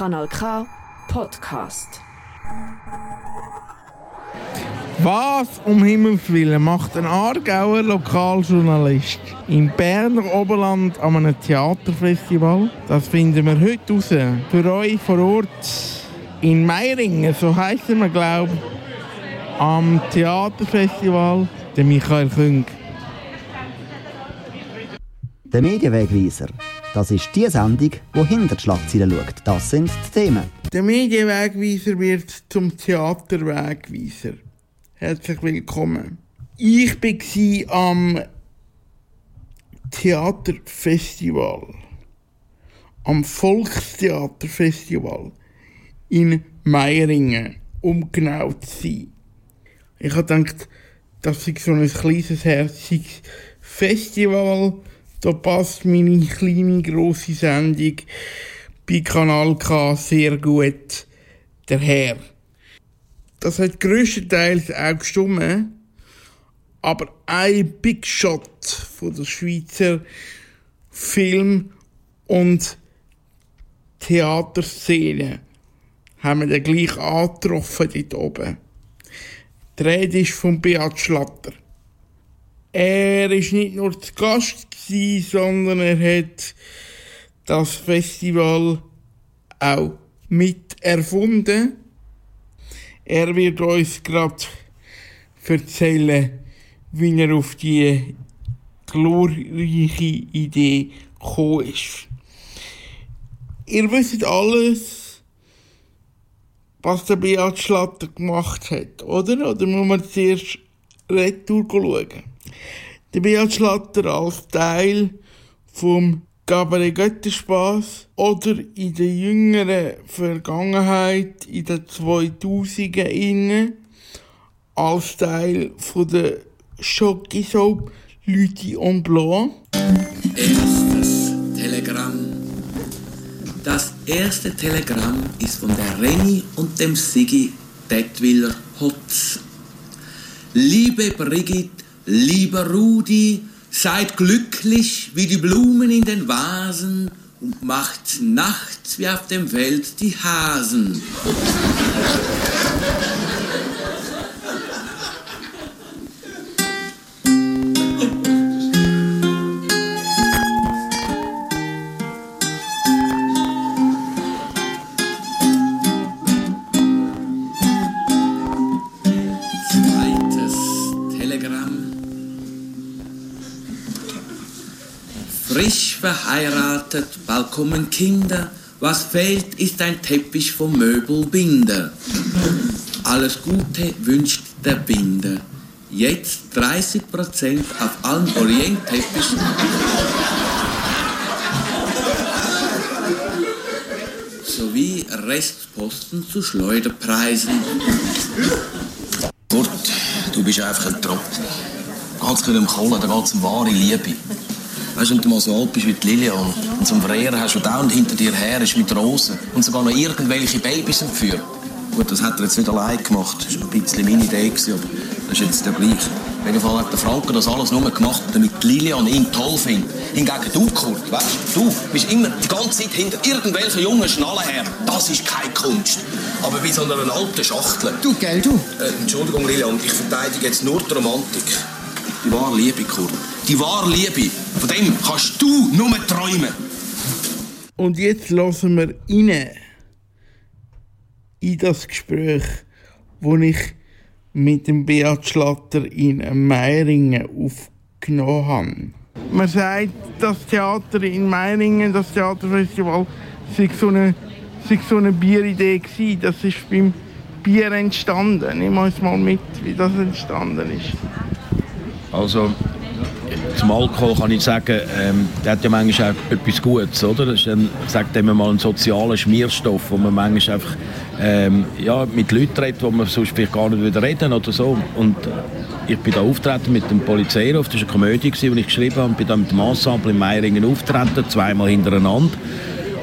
Kanal K Podcast. Was um Himmels Willen macht ein Aargauer Lokaljournalist im Berner Oberland an einem Theaterfestival? Das finden wir heute raus. Für euch vor Ort in Meiringen, so heisst er, glaube ich, am Theaterfestival, der Michael Küng. Der Medienwegweiser. Das ist die Sendung, die hinter die Schlagzeilen schaut. Das sind die Themen. Der Medienwegweiser wird zum Theaterwegweiser. Herzlich willkommen. Ich war am Theaterfestival, am Volkstheaterfestival in Meiringen, um genau zu sein. Ich habe gedacht, das ist so ein kleines, herziges Festival. Da passt meine kleine, grosse Sendung bei Kanal K sehr gut daher. Das hat größtenteils auch gestimmt. Aber ein Big Shot von der Schweizer Film- und Theaterszene haben wir dann gleich angetroffen dort oben. Die Rede ist von Beat Schlatter. Er ist nicht nur zu Gast gewesen, sondern er hat das Festival auch mit erfunden. Er wird uns gerade erzählen, wie er auf die glorreiche Idee gekommen ist. Ihr wisst alles, was der Beat Schlatter gemacht hat, oder? Oder muss man zuerst retour schauen? Der Beat Schlatter als Teil vom Gabriel Götterspaß oder in der jüngeren Vergangenheit, in den 2000er innen, als Teil von der Schokisoap Lüti en Blanc. Erstes Telegramm. Das erste Telegramm ist von der Reni und dem Sigi Detwiller Hotz. Liebe Brigitte, lieber Rudi, seid glücklich wie die Blumen in den Vasen und macht nachts wie auf dem Feld die Hasen. Frisch verheiratet, bald kommen Kinder. Was fehlt, ist ein Teppich vom Möbelbinder. Alles Gute wünscht der Binder. Jetzt 30% auf allen Orientteppichen. Sowie Restposten zu Schleuderpreisen. Kurt, du bist einfach ein Trottel. Ganz viel im Kohlen, da geht es um wahre Liebe. Weißt du, wenn du mal so alt bist wie die Lilian und zum Verehren hast, der dauernd hinter dir her ist mit Rosen und sogar noch irgendwelche Babys entführt. Gut, das hat er jetzt nicht allein gemacht. Das war ein bisschen meine Idee, aber das ist jetzt der gleich. Auf jeden Fall hat der Franke das alles nur gemacht, damit Lilian ihn toll findet. Hingegen du, Kurt, weißt du, du bist immer die ganze Zeit hinter irgendwelchen jungen Schnallen her. Das ist keine Kunst. Aber wie so einer alten Schachtel. Du, gell, du? Äh, Entschuldigung, Lilian, ich verteidige jetzt nur die Romantik. Die wahre Liebe, Kurt. Die wahre Liebe. Von dem kannst du nur träumen. Und jetzt lassen wir rein in das Gespräch, das ich mit dem Beat Schlatter in Meiringen aufgenommen habe. Man sagt, das Theater in Meiringen, das Theaterfestival, sei so eine, sei so eine Bieridee gewesen. Das ist beim Bier entstanden. Nimm uns mal mit, wie das entstanden ist. Also zum Alkohol kann ich sagen, ähm, der hat ja manchmal auch etwas Gutes, oder? Das ist dann, sagt man mal, ein sozialer Schmierstoff, wo man manchmal einfach ähm, ja, mit Leuten redet, wo man sonst vielleicht gar nicht wieder reden oder so. Und ich bin da auftreten mit dem Polizeiruf, das war eine Komödie, die ich geschrieben habe, und bin da mit dem Ensemble in Meiringen auftreten, zweimal hintereinander.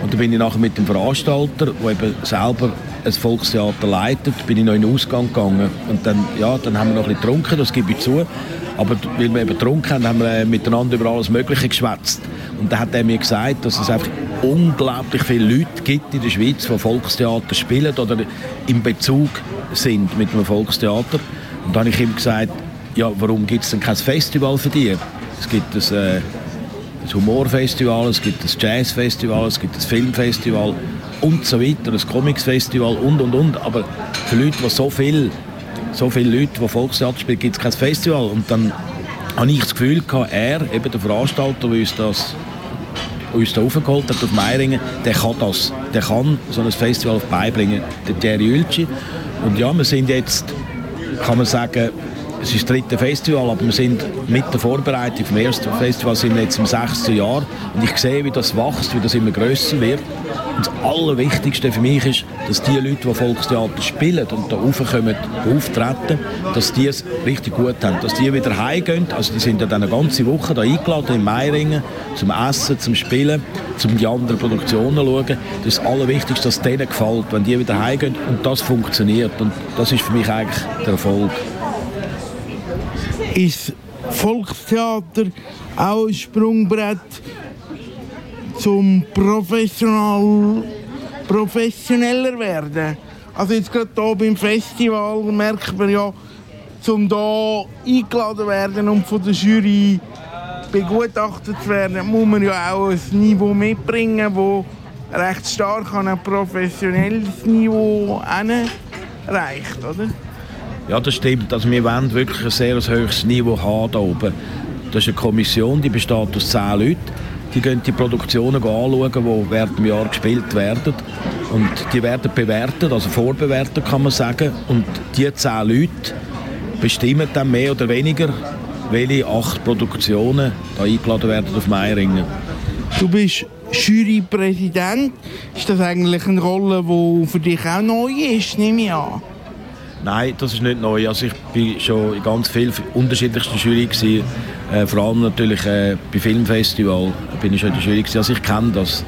Und dann bin ich nachher mit dem Veranstalter, der eben selber ein Volkstheater leitet, bin ich noch in den Ausgang gegangen. Und dann, ja, dann haben wir noch ein bisschen getrunken, das gebe ich zu. Aber weil wir eben getrunken haben, haben wir äh, miteinander über alles Mögliche geschwätzt. Und dann hat er mir gesagt, dass es einfach unglaublich viele Leute gibt in der Schweiz, die Volkstheater spielen oder im Bezug sind mit einem Volkstheater. Und dann habe ich ihm gesagt, ja, warum gibt es denn kein Festival für dich? Es gibt ein, äh, ein Humorfestival, es gibt ein Jazzfestival, es gibt ein Filmfestival und so weiter, ein Comicsfestival und und und. Aber für Leute, die so viel, so viele Leute, die Volkstheater spielen, gibt es kein Festival. Und dann habe ich das Gefühl gehabt, er, eben der Veranstalter, der uns das uns da aufgeholt hat auf Meiringen, der kann das. Der kann so ein Festival beibringen, der Thierry Ülci. Und ja, wir sind jetzt, kann man sagen, es ist das dritte Festival, aber wir sind mit der Vorbereitung vom ersten Festival sind jetzt im sechsten Jahr und ich sehe, wie das wächst, wie das immer grösser wird. Und das Allerwichtigste für mich ist, dass die Leute, die Volkstheater spielen und da raufkommen, auftreten, dass die es richtig gut haben. Dass die wieder heimgehen. Also die sind ja dann eine ganze Woche da eingeladen in Meiringen zum Essen, zum Spielen, zum die anderen Produktionen zu schauen. Das ist das Allerwichtigste, dass es denen gefällt, wenn die wieder heimgehen und das funktioniert. Und das ist für mich eigentlich der Erfolg. Ist Volkstheater auch ein Sprungbrett zum professional, professioneller werden. Also jetzt gerade hier beim Festival merkt man ja, um hier eingeladen werden und von der Jury begutachtet zu werden, muss man ja auch ein Niveau mitbringen, das recht stark an ein professionelles Niveau reicht, oder? Ja, das stimmt. Also wir wollen wirklich ein sehr hohes Niveau haben hier oben. Das ist eine Kommission, die besteht aus zehn Leuten die gehen die Produktionen anschauen, die während dem Jahr gespielt werden. Und die werden bewertet, also vorbewertet kann man sagen. Und die zehn Leute bestimmen dann mehr oder weniger, welche acht Produktionen da eingeladen werden auf Meiringen. Du bist Jurypräsident. Ist das eigentlich eine Rolle, die für dich auch neu ist, nehme ich an? Nein, das ist nicht neu. Also ich war schon in ganz vielen unterschiedlichsten Jury gewesen. Äh, vor allem natürlich äh, bei Filmfestival bin ich schon in der Jury gewesen. Also ich kenne das.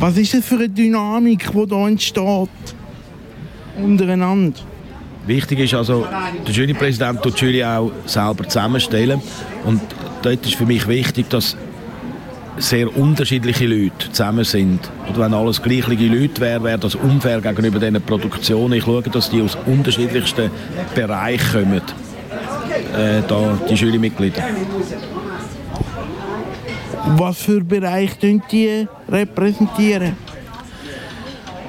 Was ist das für eine Dynamik, die da entsteht untereinander? Wichtig ist also, der Jurypräsident tut die Jury auch selber zusammenstellen und dort ist für mich wichtig, dass sehr unterschiedliche Leute zusammen sind. Oder wenn alles gleiche Leute wären, wäre das unfair gegenüber diesen Produktionen. Ich schaue, dass die aus unterschiedlichsten Bereichen kommen, äh, da, die Jurymitglieder. Was für Bereiche die repräsentieren?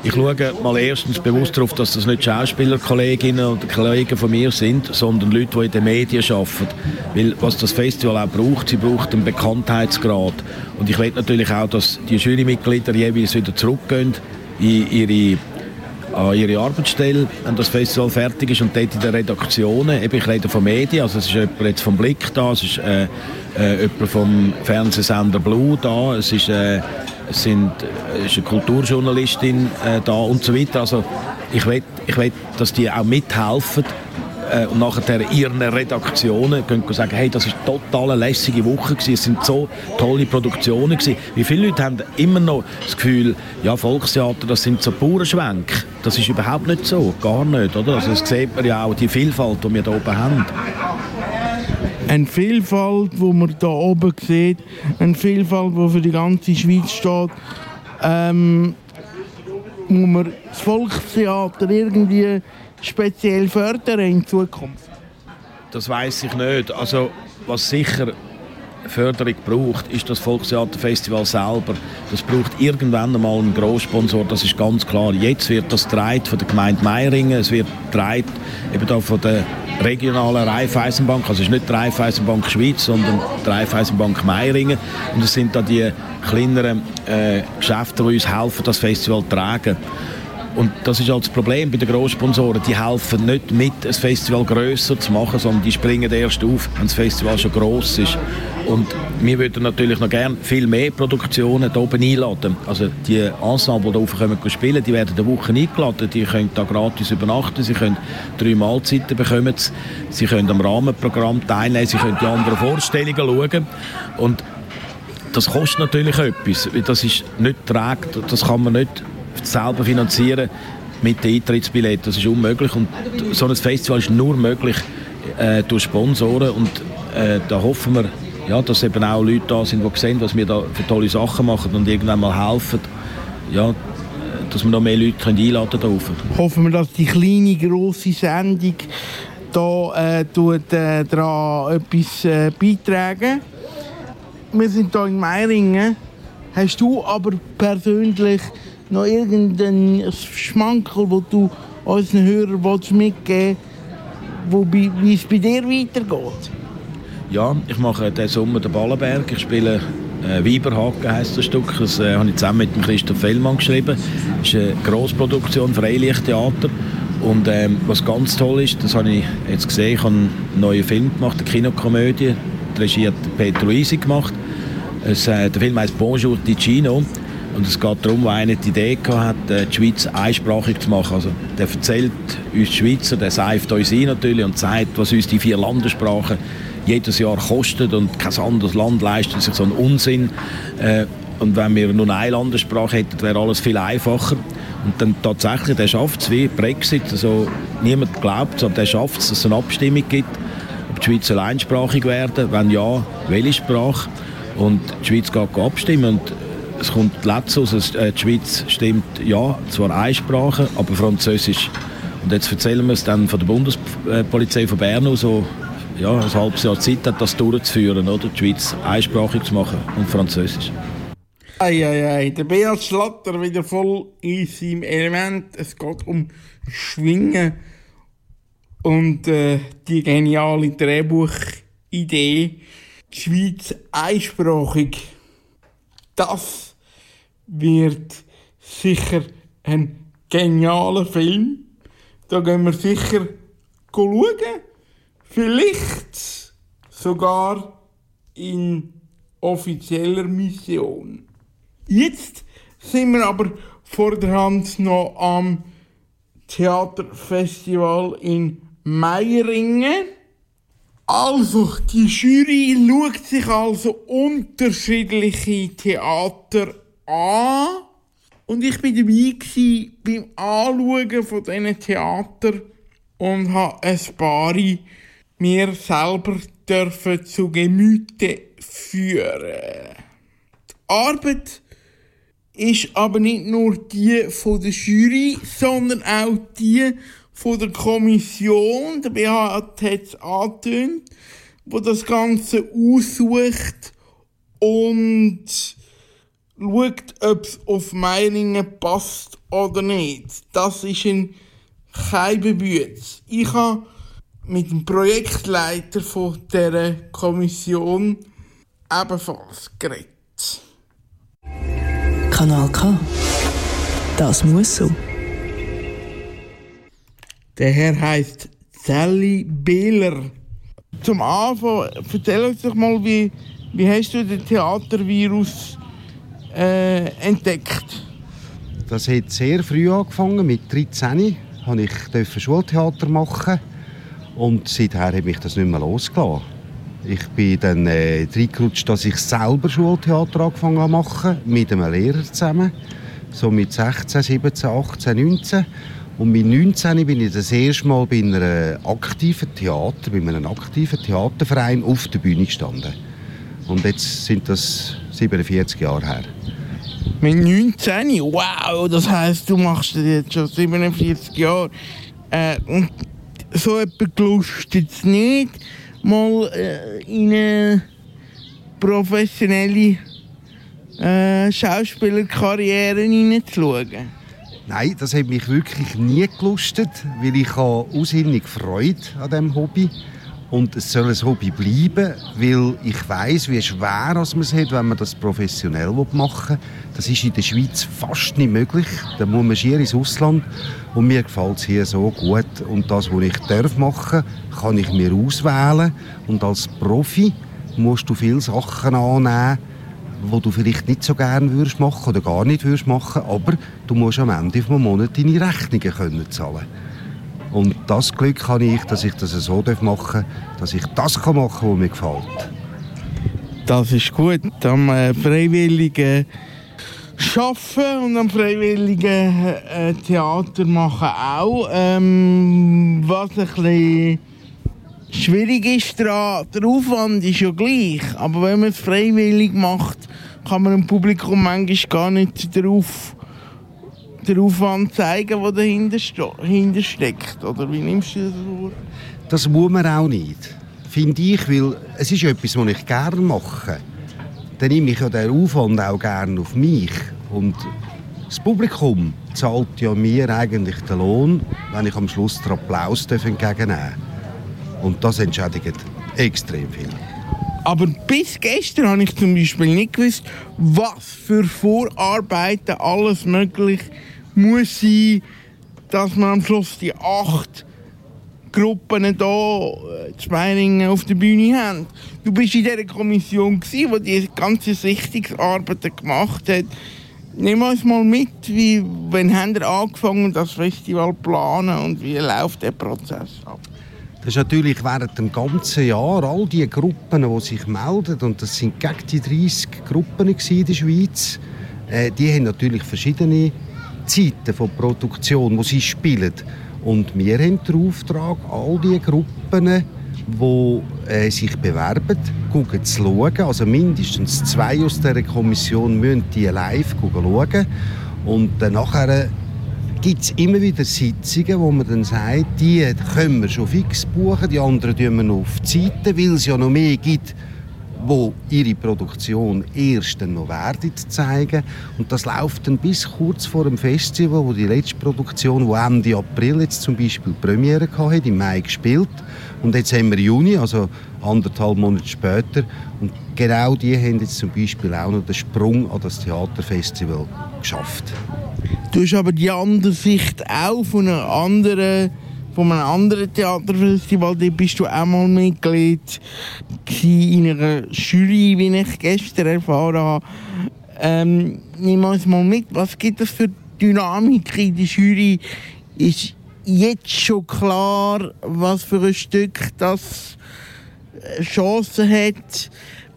Ich schaue mal erstens bewusst darauf, dass das nicht Schauspielerkolleginnen oder Kollegen von mir sind, sondern Leute, die in den Medien arbeiten. Weil was das Festival auch braucht, sie braucht einen Bekanntheitsgrad. Und ich will natürlich auch, dass die Jurymitglieder jeweils wieder zurückgehen in ihre an ihre Arbeitsstelle, wenn das Festival fertig ist und dort in den Redaktionen, eben ich rede von Medien, also es ist jemand jetzt vom Blick da, es ist äh, äh, jemand vom Fernsehsender Blue da, es ist, äh, sind, es ist eine Kulturjournalistin äh, da und so weiter. Also ich will, ich will, dass die auch mithelfen äh, und nachher ihren Redaktionen können sagen, hey, das ist eine total lässige Woche gewesen, es sind so tolle Produktionen gewesen. Wie viele Leute haben immer noch das Gefühl, ja, Volkstheater, das sind so Bauernschwänke. Das ist überhaupt nicht so, gar nicht, oder? Also das sieht man ja auch, die Vielfalt, die wir hier oben haben. Eine Vielfalt, die man hier oben sieht, eine Vielfalt, die für die ganze Schweiz steht. Ähm, muss man das Volkstheater irgendwie speziell fördern in Zukunft? Das weiß ich nicht. Also was sicher Förderung braucht, ist das Volkstheaterfestival selber. Das braucht irgendwann einmal einen Großsponsor, das ist ganz klar. Jetzt wird das getragen von der Gemeinde Meiringen, es wird getragen eben da von der regionalen Raiffeisenbank, also es ist nicht die Raiffeisenbank Schweiz, sondern die Raiffeisenbank Meiringen. Und es sind da die kleineren äh, Geschäfte, die uns helfen, das Festival zu tragen. Und das ist halt das Problem bei den Großsponsoren. Die helfen nicht mit, ein Festival grösser zu machen, sondern die springen erst auf, wenn das Festival schon gross ist. Und wir würden natürlich noch gerne viel mehr Produktionen hier oben einladen. Also die Ensemble, die hier kommen spielen, die werden eine Woche eingeladen. Die können da gratis übernachten, sie können drei Mahlzeiten bekommen, sie können am Rahmenprogramm teilnehmen, sie können die anderen Vorstellungen schauen. Und das kostet natürlich etwas. Das ist nicht trägt, das kann man nicht selber finanzieren mit den Eintrittsbilletten. Das ist unmöglich und so ein Festival ist nur möglich äh, durch Sponsoren und äh, da hoffen wir, ja, dass eben auch Leute da sind, die sehen, was wir da für tolle Sachen machen und irgendwann mal helfen, ja, dass wir noch mehr Leute einladen dürfen. Hoffen wir, dass die kleine, grosse Sendung da äh, tut, äh, etwas äh, beitragen. Wir sind hier in Meiringen. Hast du aber persönlich noch irgendeinen Schmankel, wo du unseren Hörern mitgeben willst, wie es bei dir weitergeht? Ja, ich mache diesen Sommer den Ballenberg. Ich spiele äh, Weiberhaken heisst das Stück. Das äh, habe ich zusammen mit dem Christoph Fellmann geschrieben. Das ist eine Grossproduktion, Freilichttheater. Und ähm, was ganz toll ist, das habe ich jetzt gesehen, ich habe einen neuen Film gemacht, eine Kinokomödie. Die Regie hat Petro Isi gemacht. Es, äh, der Film heißt Bonjour Ticino. Und es geht darum, wo einer die Idee hatte, äh, die Schweiz einsprachig zu machen. Also, der erzählt uns Schweizer, der seift uns ein natürlich und zeigt, was uns die vier Landessprachen jedes Jahr kostet und kein anderes Land leistet sich so einen Unsinn. Äh, und wenn wir nur eine Landessprache hätten, wäre alles viel einfacher. Und dann tatsächlich, der schafft es wie Brexit. Also, niemand glaubt es, aber der schafft es, dass es eine Abstimmung gibt, ob die Schweiz einsprachig werden Wenn ja, welche Sprache? Und die Schweiz geht abstimmen. Und es kommt letztes aus, äh, die Schweiz stimmt ja, zwar eine aber Französisch. Und jetzt erzählen wir es dann von der Bundespolizei von Bern aus, so ja, ein halbes Jahr Zeit hat, das durchzuführen, oder? die Schweiz einsprachig zu machen und Französisch. Eieiei, der Beat Schlatter wieder voll in seinem Element. Es geht um Schwingen und äh, die geniale Drehbuchidee. Die Schweiz einsprachig. Das wird sicher ein genialer Film. Da gehen wir sicher schauen. Vielleicht sogar in offizieller Mission. Jetzt sind wir aber vor der Hand noch am Theaterfestival in Meiringen. Also, die Jury schaut sich also unterschiedliche Theater an. Und ich war dabei beim Anschauen von diesen Theater und habe ein paar mir selber dürfen zu Gemüte führen. Die Arbeit ist aber nicht nur die von der Jury, sondern auch die von der Kommission, der BH hat es angetönt, wo das Ganze aussucht und schaut, ob es auf Meiningen passt oder nicht. Das ist ein Keibebütz. Ich habe mit dem Projektleiter von dieser Kommission ebenfalls geredet. Kanal K. Das muss so. Der Herr heißt Sally Behler. Zum Anfang, erzähl uns doch mal, wie, wie hast du den Theatervirus äh, entdeckt? Das hat sehr früh angefangen, mit 13 durfte ich Schultheater machen und seither hat mich das nicht mehr losgelassen. Ich bin dann äh, reingerutscht, dass ich selber Schultheater angefangen habe machen, mit einem Lehrer zusammen. So mit 16, 17, 18, 19. Und mit 19 bin ich das erste Mal bei einem aktiven Theater, bei einem aktiven Theaterverein auf der Bühne gestanden. Und jetzt sind das 47 Jahre her. Mit 19? Wow, das heisst, du machst das jetzt schon 47 Jahre. Äh, und so etwas gelustet es nicht, mal äh, in eine professionelle äh, Schauspielerkarriere hineinzuschauen? Nein, das hat mich wirklich nie gelustet, weil ich habe ausinnig Freude an diesem Hobby und es soll ein Hobby bleiben, weil ich weiß, wie schwer man es hat, wenn man das professionell machen will. Das ist in der Schweiz fast nicht möglich. Da muss man schier ins Ausland und mir gefällt es hier so gut. Und das, was ich darf machen kann ich mir auswählen. Und als Profi musst du viele Sachen annehmen, wo du vielleicht nicht so gerne würdest machen oder gar nicht würdest machen, aber du musst am Ende des Monats deine Rechnungen können zahlen. Und das Glück habe ich, dass ich das so machen darf, dass ich das machen kann, was mir gefällt. Das ist gut. Am äh, freiwilligen Arbeiten und am freiwilligen äh, Theater machen auch. Ähm, was ein bisschen Schwierig ist daran, der Aufwand ist ja gleich, aber wenn man es freiwillig macht, kann man dem Publikum manchmal gar nicht darauf den Aufwand zeigen, der dahinter, dahinter steckt. Oder wie nimmst du das vor? Das muss man auch nicht, finde ich, weil es ist etwas, was ich gerne mache. Dann nehme ich ja den Aufwand auch gerne auf mich. Und das Publikum zahlt ja mir eigentlich den Lohn, wenn ich am Schluss den Applaus entgegennehmen darf. Und das entschädigt extrem viel. Aber bis gestern habe ich zum Beispiel nicht gewusst, was für Vorarbeiten alles möglich muss sein, dass man am Schluss die acht Gruppen hier äh, zu Meiningen auf der Bühne haben. Du bist in dieser Kommission, die die ganze Sichtungsarbeiten gemacht hat. Nimm uns mal mit, wie, wann haben ihr angefangen, das Festival zu planen und wie läuft der Prozess ab? Das ist natürlich während dem ganzen Jahr all die Gruppen, die sich melden, und das sind gegen die 30 Gruppen in der Schweiz, äh, die haben natürlich verschiedene Zeiten von Produktion, wo sie spielen. Und wir haben den Auftrag, all die Gruppen, die äh, sich bewerben, zu schauen. Also mindestens zwei aus dieser Kommission müssen die live schauen. Und äh, nachher gibt es immer wieder Sitzungen, wo man dann sagt, die können wir schon fix buchen, die anderen tun wir noch auf die Seite, weil es ja noch mehr gibt, wo ihre Produktion erst noch werden zeigen. Und das läuft dann bis kurz vor dem Festival, wo die letzte Produktion, wo Ende April jetzt zum Beispiel Premiere hatte, im Mai gespielt. Und jetzt haben wir Juni, also anderthalb Monate später. Und genau die haben jetzt zum Beispiel auch noch den Sprung an das Theaterfestival geschafft. Du hast aber die andere Sicht auch von einer anderen von einem anderen Theaterfestival, da bist du auch mal Mitglied in einer Jury, wie ich gestern erfahren habe. Ähm, nimm uns mal mit, was gibt es für Dynamik in der Jury? Ist jetzt schon klar, was für ein Stück das äh, Chancen hat?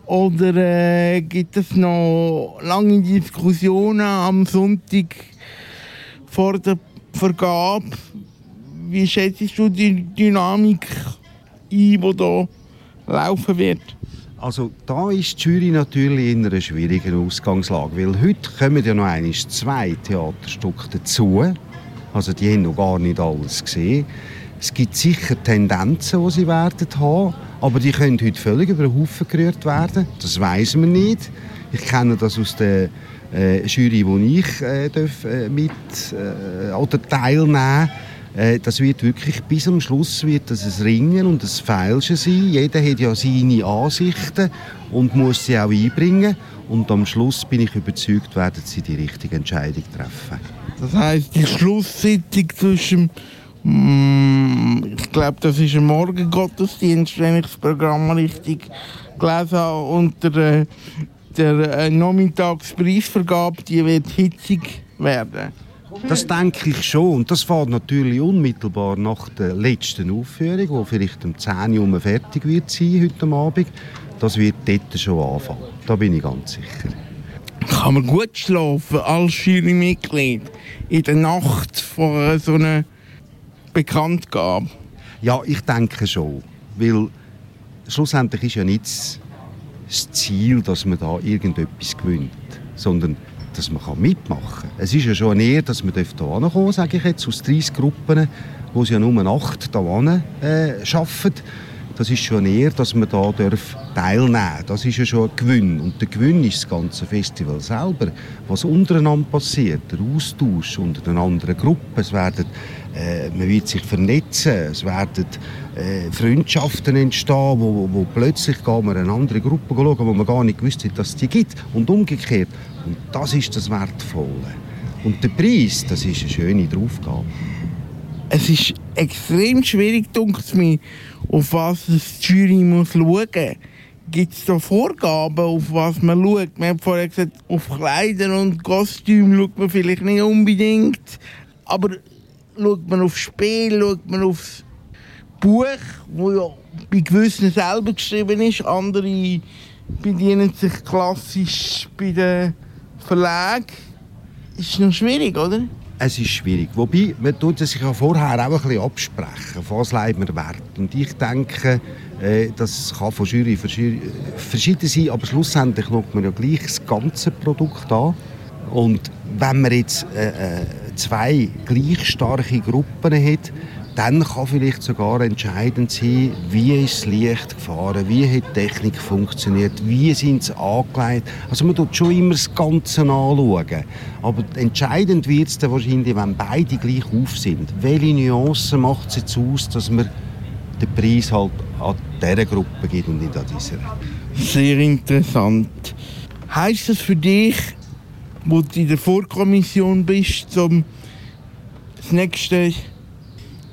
Oder äh, gibt es noch lange Diskussionen am Sonntag vor der Vergabe? Wie schätzt du die Dynamik ein, die hier laufen wird? Also da ist die Jury natürlich in einer schwierigen Ausgangslage, weil heute kommen ja noch einmal zwei Theaterstücke dazu. Also die haben noch gar nicht alles gesehen. Es gibt sicher Tendenzen, die sie werden haben, aber die können heute völlig über den Haufen gerührt werden. Das weiß man nicht. Ich kenne das aus der äh, Jury, wo ich äh, darf, äh, mit äh, oder teilnehmen das wird wirklich bis am Schluss wird das ein Ringen und ein Feilschen sein. Jeder hat ja seine Ansichten und muss sie auch einbringen. Und am Schluss bin ich überzeugt, werden sie die richtige Entscheidung treffen. Das heißt, die Schlusssitzung zwischen mm, ich glaube, das ist ein Morgengottesdienst, wenn ich das Programm richtig gelesen habe, und der, der äh, Nachmittagspreisvergabe, die wird hitzig werden. Das denke ich schon. Und das fährt natürlich unmittelbar nach der letzten Aufführung, die vielleicht um 10 Uhr fertig wird sein heute Abend. Das wird dort schon anfangen. Da bin ich ganz sicher. Kann man gut schlafen als Jurymitglied in der Nacht vor so einer Bekanntgabe? Ja, ich denke schon. Weil schlussendlich ist ja nicht das Ziel, dass man da irgendetwas gewinnt, sondern dass man mitmachen kann. Es ist ja schon Ehre, dass man hier hinkommen sage ich jetzt, aus 30 Gruppen, wo sie ja nur acht hier äh, arbeiten. Das ist schon Ehre, dass man da teilnehmen darf. Das ist ja schon ein Gewinn. Und der Gewinn ist das ganze Festival selber. Was untereinander passiert, der Austausch unter den anderen Gruppen. Es werden, äh, man wird sich vernetzen, es werden äh, Freundschaften entstehen, wo, wo, plötzlich gehen wir eine andere Gruppe schauen, wo man gar nicht gewusst hat, dass es die gibt. Und umgekehrt. Und das ist das Wertvolle. Und der Preis, das ist eine schöne Draufgabe. Es ist extrem schwierig, denkt mir, auf was die Jury muss schauen muss. Gibt es da Vorgaben, auf was man schaut? Wir haben vorher gesagt, auf Kleider und Kostüm schaut man vielleicht nicht unbedingt. Aber schaut man aufs Spiel, schaut man aufs Buch, das ja bei gewissen selber geschrieben ist. Andere bedienen sich klassisch bei den Verlag. Ist noch schwierig, oder? Es ist schwierig. Wobei, man tut sich ja vorher auch ein bisschen absprechen, was leidet man Wert. Und ich denke, äh, das kann von Jury Jury verschieden sein, aber schlussendlich schaut man ja gleich das ganze Produkt an. Und wenn man jetzt äh, äh zwei gleich starke Gruppen hat, dann kann vielleicht sogar entscheidend sein, wie ist das Licht gefahren, wie hat die Technik funktioniert, wie sind sie angelegt. Also man tut schon immer das Ganze anschauen. Aber entscheidend wird es dann wahrscheinlich, wenn beide gleich auf sind. Welche Nuancen macht es jetzt aus, dass man den Preis halt an dieser Gruppe gibt und nicht an dieser? Sehr interessant. Heißt das für dich, wo du in der Vorkommission bist, um das nächste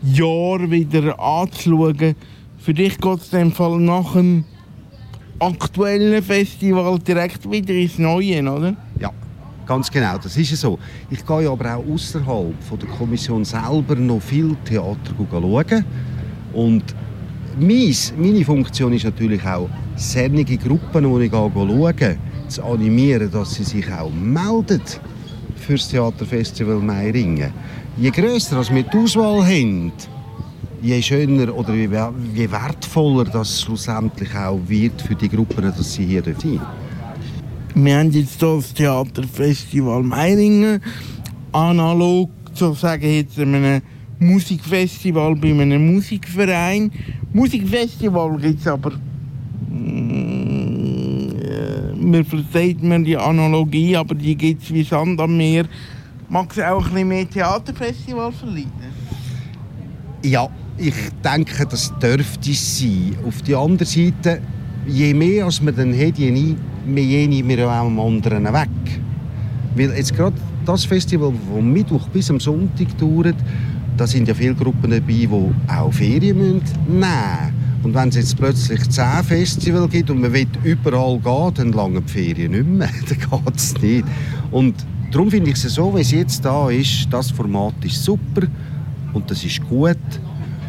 Jahr wieder anzuschauen. Für dich geht es in Fall nach dem aktuellen Festival direkt wieder ins Neue, oder? Ja, ganz genau, das ist so. Ich gehe aber auch außerhalb der Kommission selber noch viel Theater schauen. Und meine Funktion ist natürlich auch, sämtliche Gruppen, die ich schaue, zu animieren, dass sie sich auch melden für das Theaterfestival Meiringen je grösser wir die Auswahl haben, je schöner oder je wertvoller das schlussendlich auch wird für die Gruppen, dass sie hier sind. Wir haben jetzt hier das Theaterfestival Meiringen, analog sozusagen jetzt einem Musikfestival bei einem Musikverein. Musikfestival gibt es aber mm, äh, mir verzeiht man die Analogie, aber die gibt es wie Sand am Meer Mag es auch ein bisschen mehr Theaterfestival verleiten? Ja, ich denke, das dürfte es sein. Auf der anderen Seite, je mehr als man dann hat, je mehr nehmen wir auch am anderen weg. Weil jetzt gerade das Festival, das vom Mittwoch bis am Sonntag dauert, da sind ja viele Gruppen dabei, die auch Ferien nehmen müssen. Und wenn es jetzt plötzlich zehn Festivals gibt und man will überall gehen, dann lange die Ferien nicht mehr. dann geht es nicht. Und Darum finde ich es so, wie es jetzt da ist, das Format ist super und das ist gut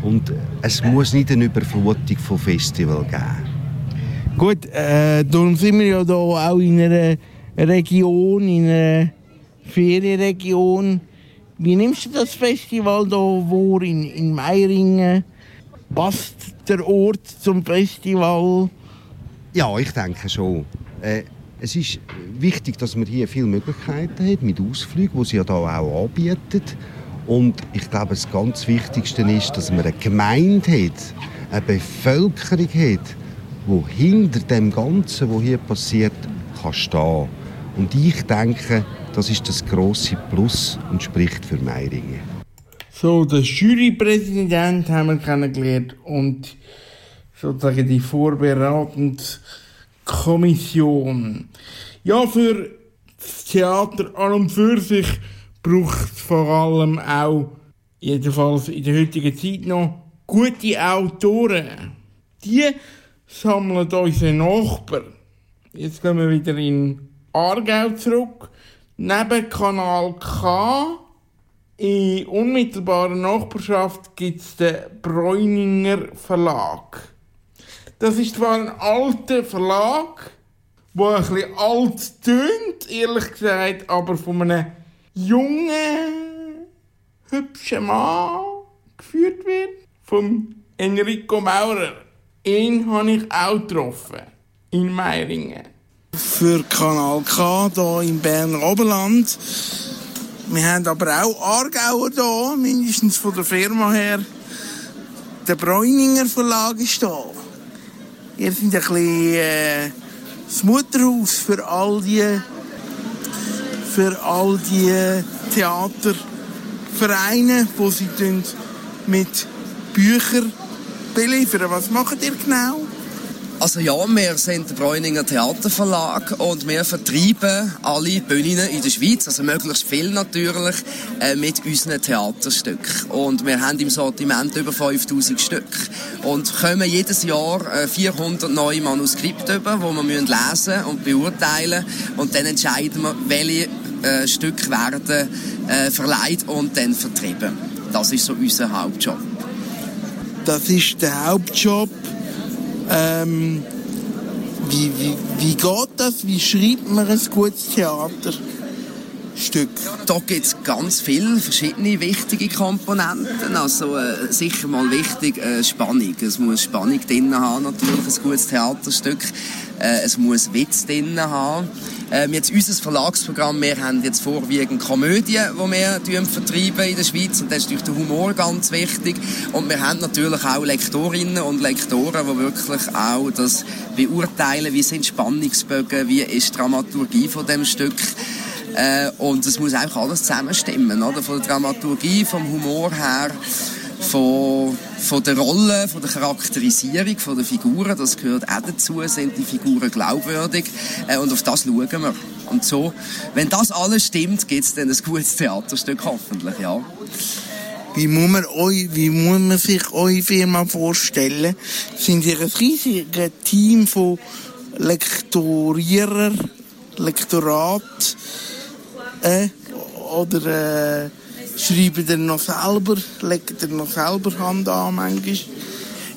und es muss nicht eine Überflutung von Festivals geben. Gut, äh, darum sind wir ja da auch in einer Region, in einer Ferienregion. Wie nimmst du das Festival da vor in, in Meiringen? Passt der Ort zum Festival? Ja, ich denke schon. Äh, es ist wichtig, dass man hier viele Möglichkeiten hat mit Ausflügen, die sie ja da auch anbieten. Und ich glaube, das ganz Wichtigste ist, dass man eine Gemeinde hat, eine Bevölkerung hat, die hinter dem Ganzen, was hier passiert, kann stehen. Und ich denke, das ist das große Plus und spricht für Meiringen. So, den Jurypräsident haben wir kennengelernt und sozusagen die vorbereitende Kommission. Ja, für das Theater an und für sich braucht es vor allem auch, jedenfalls in der heutigen Zeit noch, gute Autoren. Die sammeln unsere Nachbarn. Jetzt gehen wir wieder in Aargau zurück. Neben Kanal K in unmittelbarer Nachbarschaft gibt es den Bräuninger Verlag. Das ist zwar ein alter Verlag, der ein bisschen alt tönt, ehrlich gesagt, aber von einem jungen, hübschen Mann geführt wird. Von Enrico Maurer. Ihn habe ich auch getroffen. In Meiringen. Für Kanal K hier im Berner Oberland. Wir haben aber auch Aargauer hier, mindestens von der Firma her. Der Bräuninger Verlag ist hier. Ihr seid ein bisschen äh, das Mutterhaus für all die, für all die Theatervereine, die sie mit Büchern beliefern. Was macht ihr genau? Also ja, wir sind der Bräuninger Theaterverlag und wir vertreiben alle Bühnen in der Schweiz, also möglichst viel natürlich, äh, mit unseren Theaterstücken. Und wir haben im Sortiment über 5000 Stück und kommen jedes Jahr äh, 400 neue Manuskripte über, die wir müssen lesen und beurteilen und dann entscheiden wir, welche äh, Stücke werden äh, verleiht und dann vertrieben. Das ist so unser Hauptjob. Das ist der Hauptjob ähm, wie, wie, wie geht das? Wie schreibt man ein gutes Theater? Stück? Da gibt es ganz viele verschiedene wichtige Komponenten. Also äh, sicher mal wichtig äh, Spannung. Es muss Spannung drin haben, natürlich ein gutes Theaterstück. Äh, es muss Witz drin haben. Ähm, jetzt unser Verlagsprogramm, wir haben jetzt vorwiegend Komödien, die wir vertreiben in der Schweiz und da ist natürlich der Humor ganz wichtig und wir haben natürlich auch Lektorinnen und Lektoren, die wirklich auch das beurteilen, wie sind Spannungsbögen, wie ist die Dramaturgie von dem Stück äh, und es muss einfach alles zusammenstimmen, oder? Von der Dramaturgie, vom Humor her, von, von der Rolle, von der Charakterisierung von der Figuren, das gehört auch dazu, sind die Figuren glaubwürdig äh, und auf das schauen wir. Und so, wenn das alles stimmt, gibt es dann ein gutes Theaterstück hoffentlich, ja. Wie muss man, euch, wie muss man sich eure Firma vorstellen? Sind ihr ein riesiges Team von Lektorierer, Lektorat, äh, oder äh, schreibt ihr noch selber, legt ihr noch selber Hand an manchmal?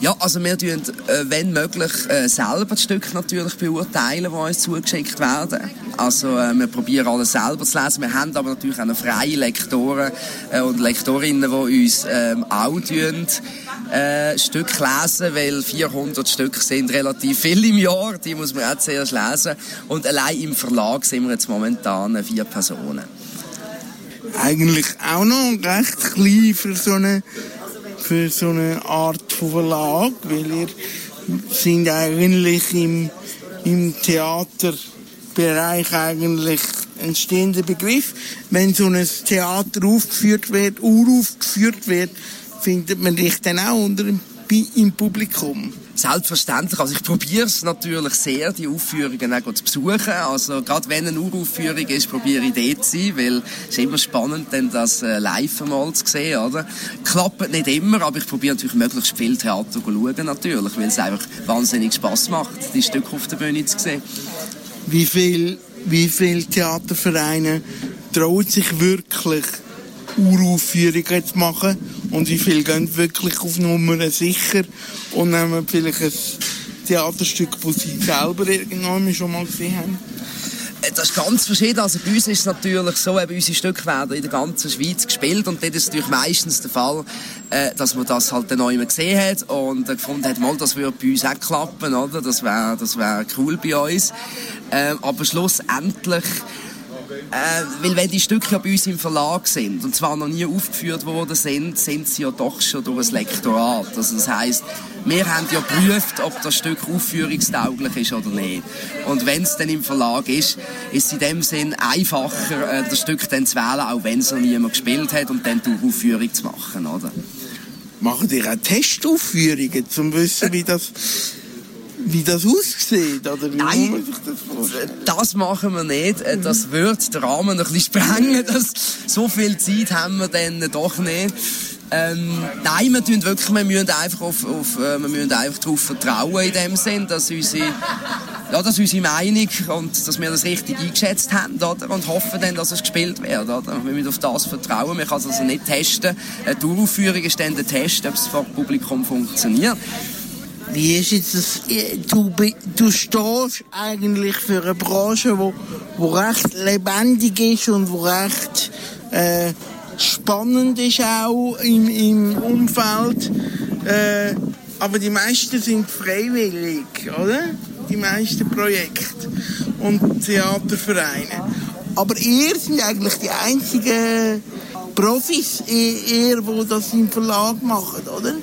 Ja, also wir tun, äh, wenn möglich, äh, selber das Stück natürlich beurteilen, die uns zugeschickt werden. Also äh, wir probieren alles selber zu lesen. Wir haben aber natürlich auch noch freie Lektoren und Lektorinnen, die uns ähm, auch tun, äh, Stück lesen, weil 400 Stück sind relativ viel im Jahr. Die muss man auch zuerst lesen. Und allein im Verlag sind wir jetzt momentan vier Personen eigentlich auch noch recht klein für so eine, für so eine Art Verlag, weil ihr sind eigentlich im, im Theaterbereich eigentlich ein stehender Begriff. Wenn so ein Theater aufgeführt wird, uraufgeführt wird, findet man dich dann auch unter dem, im Publikum. Selbstverständlich. Also ich probiere es natürlich sehr, die Aufführungen auch zu besuchen. Also gerade wenn eine Uraufführung ist, probiere ich dort zu sein, weil es ist immer spannend, dann das äh, live einmal zu sehen, oder? Klappt nicht immer, aber ich probiere natürlich möglichst viel Theater zu schauen, natürlich, weil es einfach wahnsinnig Spaß macht, die Stücke auf der Bühne zu sehen. Wie viel, wie viele Theatervereine trauen sich wirklich Uraufführungen zu machen und wie viel gehen wirklich auf Nummer sicher und nehmen vielleicht ein Theaterstück, das sie selber irgendwann schon mal gesehen haben. Äh, das ist ganz verschieden. Also bei uns ist es natürlich so, eben unsere Stücke werden in der ganzen Schweiz gespielt und dort ist es natürlich meistens der Fall, äh, dass man das halt dann neu gesehen hat und gefunden hat, mal, das würde bei uns auch klappen, oder? Das wäre das wär cool bei uns. Ähm, aber schlussendlich äh, weil wenn die Stücke ja bei uns im Verlag sind und zwar noch nie aufgeführt worden sind, sind sie ja doch schon durch ein Lektorat. Also das heisst, wir haben ja geprüft, ob das Stück aufführungstauglich ist oder nicht. Und wenn es dann im Verlag ist, ist es in dem Sinn einfacher, äh, das Stück dann zu wählen, auch wenn es noch niemand gespielt hat und dann die Aufführung zu machen, oder? Machen ihr auch Testaufführungen, um zu wissen, wie das wie das aussieht? Oder wie Nein, das, das, machen wir nicht. Äh, das wird den Rahmen ein bisschen sprengen. Das, so viel Zeit haben wir dann doch nicht. Ähm, nein, wir tun wirklich, wir müssen einfach auf, auf äh, wir müssen einfach darauf vertrauen in dem Sinn, dass unsere, ja, dass unsere Meinung und dass wir das richtig eingeschätzt haben, oder? Und hoffen dann, dass es gespielt wird, oder? Wir müssen auf das vertrauen. Man kann es also nicht testen. Eine Touraufführung ist dann der Test, ob es vor Publikum funktioniert. Wie ist jetzt das? Du, du stehst eigentlich für eine Branche, wo, wo recht lebendig ist und wo recht äh, spannend ist auch im, im Umfeld. Äh, aber die meisten sind freiwillig, oder? Die meisten Projekte und Theatervereine. Aber ihr seid eigentlich die einzigen Profis, eher, die das im Verlag machen, oder?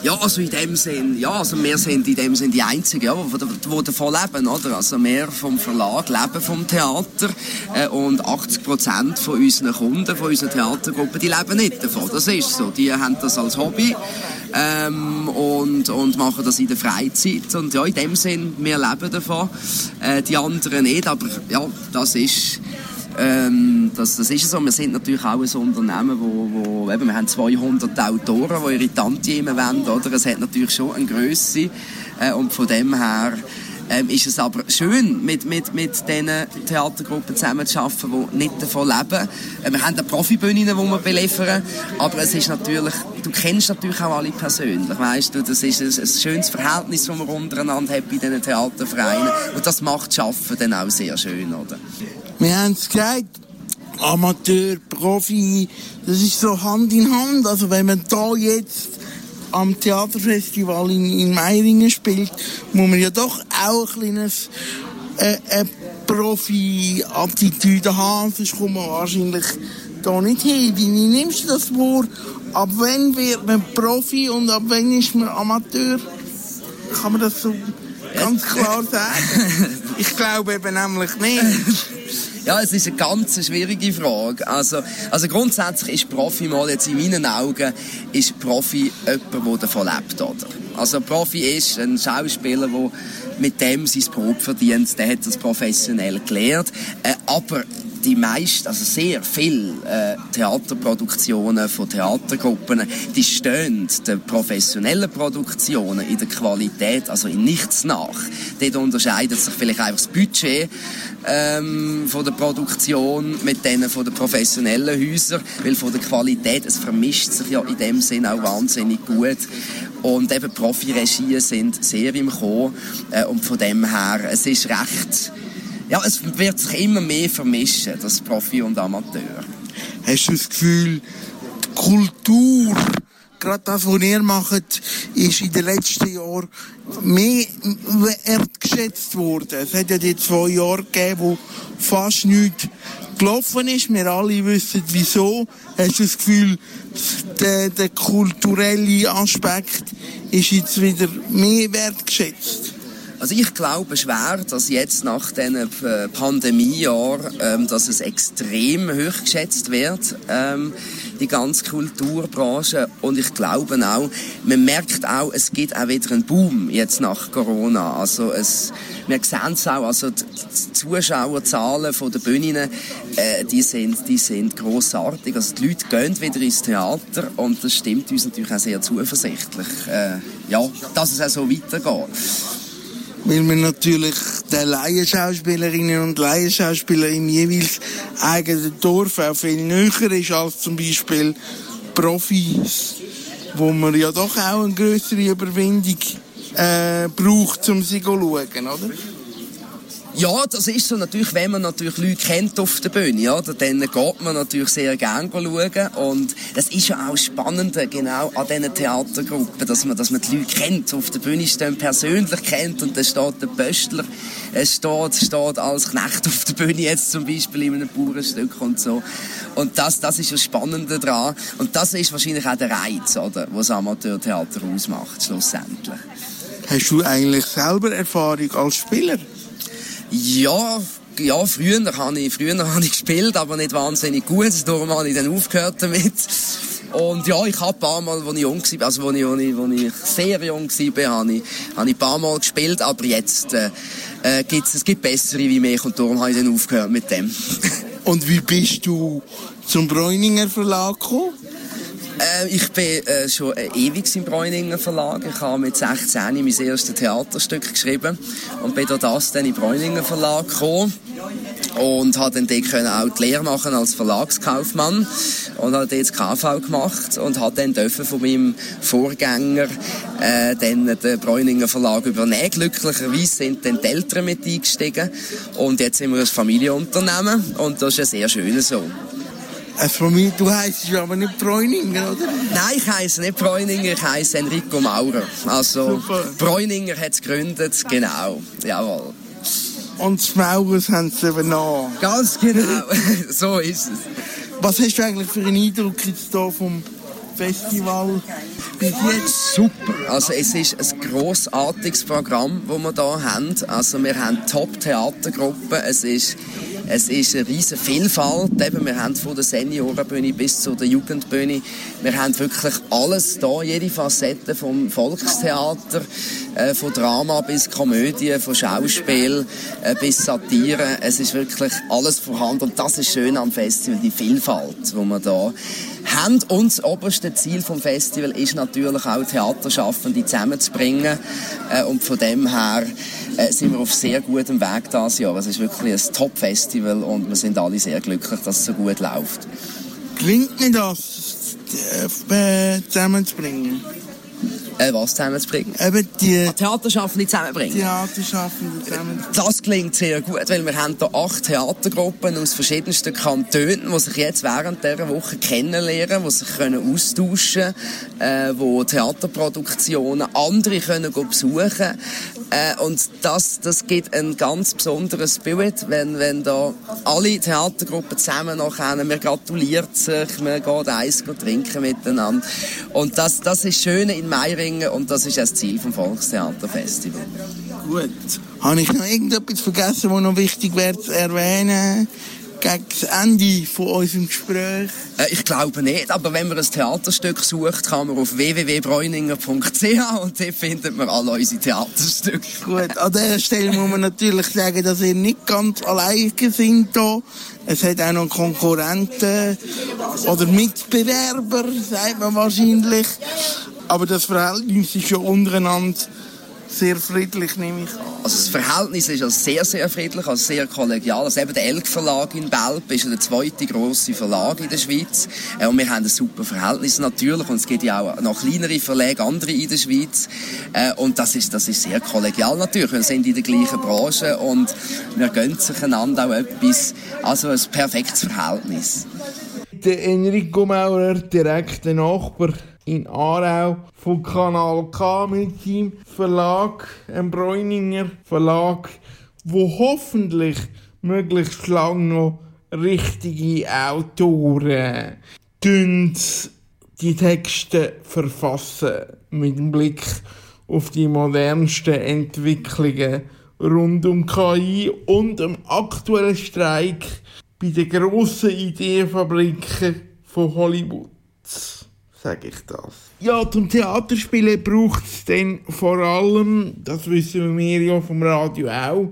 Ja, also in dem Sinn, ja, also wir sind in dem Sinn die Einzigen, ja, die, davon leben, oder? Also wir vom Verlag leben vom Theater äh, und 80 Prozent von unseren Kunden, von unseren Theatergruppen, die leben nicht davon. Das ist so. Die haben das als Hobby ähm, und, und machen das in der Freizeit. Und ja, in dem Sinn, wir leben davon. Äh, die anderen nicht, aber ja, das ist ähm, das, das ist so. Wir sind natürlich auch ein Unternehmen, wo, wo eben, wir haben 200 Autoren, die ihre Tantiemen wollen, oder? Es hat natürlich schon eine Grösse äh, und von dem her ähm, ist es aber schön, mit, mit, mit diesen Theatergruppen zusammenzuarbeiten, die nicht davon leben. Äh, wir haben eine Profibühne, die wir beliefern, aber es ist natürlich, du kennst natürlich auch alle persönlich, weißt du, das ist ein, ein schönes Verhältnis, das wir untereinander haben bei diesen Theatervereinen und das macht das Arbeiten dann auch sehr schön, oder? Wir haben es gesagt, Amateur, Profi, das ist so Hand in Hand. Also wenn man da jetzt am Theaterfestival in, in Meiringen spielt, muss man ja doch auch ein kleines äh, äh, Profi-Attitüde haben, sonst kommt man wahrscheinlich da nicht hin. Wie nimmst du das vor? Ab wann wird man Profi und ab wann ist man Amateur? Kann man das so ganz klar sagen? Ich glaube eben nämlich nicht. Ja, es ist eine ganz schwierige Frage. Also, also grundsätzlich ist Profi mal jetzt in meinen Augen ist Profi jemand, der davon lebt, oder? Also Profi ist ein Schauspieler, der mit dem sein Brot verdient, der hat das professionell gelernt. Äh, aber die meisten, also sehr viele äh, Theaterproduktionen von Theatergruppen, die stehen den professionellen Produktionen in der Qualität, also in nichts nach. Dort unterscheidet sich vielleicht einfach das Budget ähm, von der Produktion mit denen von den professionellen Häusern, weil von der Qualität, es vermischt sich ja in dem Sinn auch wahnsinnig gut. Und eben Profiregien sind sehr im Kommen äh, und von dem her, es ist recht ja, es wird sich immer mehr vermischen, das Profi und Amateur. Hast du das Gefühl, die Kultur, gerade das, was ihr macht, ist in den letzten Jahren mehr wertgeschätzt worden? Es hat ja die zwei Jahre gegeben, wo fast nichts gelaufen ist. Wir alle wissen, wieso. Hast du das Gefühl, der, der kulturelle Aspekt ist jetzt wieder mehr wertgeschätzt? Also ich glaube schwer, dass jetzt nach diesen äh, Pandemiejahren, ähm, dass es extrem hoch geschätzt wird, ähm, die ganze Kulturbranche. Und ich glaube auch, man merkt auch, es gibt auch wieder einen Boom jetzt nach Corona. Also es, wir sehen es auch, also die Zuschauerzahlen von den Bühnen, äh, die sind, die sind grossartig. Also die Leute gehen wieder ins Theater und das stimmt uns natürlich auch sehr zuversichtlich, äh, ja, dass es auch so weitergeht weil man natürlich den Laienschauspielerinnen und Laienschauspieler im jeweils eigenen Dorf auch viel näher ist als zum Beispiel Profis, wo man ja doch auch eine größere Überwindung äh, braucht, um sie zu schauen, oder? Ja, das ist so. Natürlich, wenn man natürlich Leute kennt auf der Bühne, oder, dann geht man natürlich sehr gerne schauen. Und das ist ja auch spannend, genau an diesen Theatergruppen, dass man, dass man die Leute kennt, auf der Bühne stehen, persönlich kennt und dann steht der Pöstler, es steht, steht als Knecht auf der Bühne jetzt zum Beispiel in einem Bauernstück und so. Und das, das ist das Spannende daran und das ist wahrscheinlich auch der Reiz, oder, was Amateurtheater ausmacht, schlussendlich. Hast du eigentlich selber Erfahrung als Spieler? Ja, ja, früher habe ich, früher habe ich gespielt, aber nicht wahnsinnig gut. Darum habe ich dann aufgehört damit. Und ja, ich habe ein paar Mal, als ich jung war, also als ich, als ich, als ich sehr jung war, habe ich, habe ich ein paar Mal gespielt, aber jetzt äh, äh, gibt's, es gibt bessere wie mich und darum habe ich dann aufgehört mit dem. und wie bist du zum Bräuninger Verlag gekommen? Äh, ich bin äh, schon äh, ewig im Bräuninger Verlag. Ich habe mit 16 mein erstes Theaterstück geschrieben und bin durch das dann in den Bräuninger Verlag gekommen und habe dann dort auch die Lehre machen als Verlagskaufmann und habe dort das KV gemacht und habe dann dürfen von meinem Vorgänger äh, dann den Bräuninger Verlag übernehmen. Glücklicherweise sind dann die Eltern mit eingestiegen und jetzt sind wir ein Familienunternehmen und das ist ein sehr schönes so. Also mich, du heisst aber nicht Bräuninger, oder? Nein, ich heiße nicht Bräuninger, ich heiße Enrico Maurer. Also, Super. Bräuninger hat es gegründet, genau. Jawohl. Und das Maurers haben sie übernommen. Ganz genau, so ist es. Was hast du eigentlich für einen Eindruck jetzt hier vom Festival bis jetzt? Super. Also es ist ein grossartiges Programm, das wir hier haben. Also wir haben Top-Theatergruppen. Es ist es ist eine riesige Vielfalt. Eben, wir haben von der Seniorenbühne bis zur Jugendbühne. Wir haben wirklich alles da, jede Facette vom Volkstheater, äh, von Drama bis Komödie, von Schauspiel äh, bis Satire. Es ist wirklich alles vorhanden und das ist schön am Festival, die Vielfalt, wo wir da haben. Und das oberste Ziel vom Festival ist natürlich auch Theaterschaffende zusammenzubringen äh, und von dem her äh, sind wir auf sehr gutem Weg dieses Jahr. Es ist wirklich ein Top-Festival und wir sind alle sehr glücklich, dass es so gut läuft. Klingt mir das, äh, zusammenzubringen? Äh, was zusammenzubringen? Eben die Theaterschaffende zusammenbringen. Theaterschaffenden zusammen. Das klingt sehr gut, weil wir haben hier acht Theatergruppen aus verschiedensten Kantonen, die sich jetzt während dieser Woche kennenlernen, die sich können austauschen können, äh, wo Theaterproduktionen andere können besuchen äh, und das, das gibt einen ganz besonderen Spirit, wenn, wenn da alle Theatergruppen zusammen nachher, man gratuliert sich, man geht eins trinken miteinander. Und das, das ist schön in Meiringen und das ist das Ziel vom Volkstheaterfestival. Gut. Habe ich noch irgendetwas vergessen, was noch wichtig wäre zu erwähnen? gegen das Ende von unserem Gespräch? Äh, ich glaube nicht, aber wenn man ein Theaterstück sucht, kann man auf www.breuninger.ch und dort findet man alle unsere Theaterstücke. Gut, an dieser Stelle muss man natürlich sagen, dass ihr nicht ganz alleine sind hier. Es hat auch noch Konkurrenten oder Mitbewerber, sagt man wahrscheinlich. Aber das Verhältnis ist ja untereinander sehr friedlich, nehme ich an. Also das Verhältnis ist also sehr, sehr friedlich, also sehr kollegial. Also eben der Elk Verlag in Belp ist der zweite grosse Verlag in der Schweiz. Äh, und wir haben ein super Verhältnis natürlich. Und es gibt ja auch noch kleinere Verlage, andere in der Schweiz. Äh, und das ist, das ist sehr kollegial natürlich. Wir sind in der gleichen Branche und wir gönnen sich einander auch etwas. Also ein perfektes Verhältnis. Der Enrico Maurer, direkter Nachbar in Aarau von Kanal K mit seinem Verlag, einem Bräuninger Verlag, wo hoffentlich möglichst lang noch richtige Autoren die Texte verfassen mit dem Blick auf die modernsten Entwicklungen rund um KI und dem aktuellen Streik bei den grossen Ideenfabriken von Hollywood sage ich das. Ja, zum Theaterspielen braucht es dann vor allem, das wissen wir ja vom Radio auch,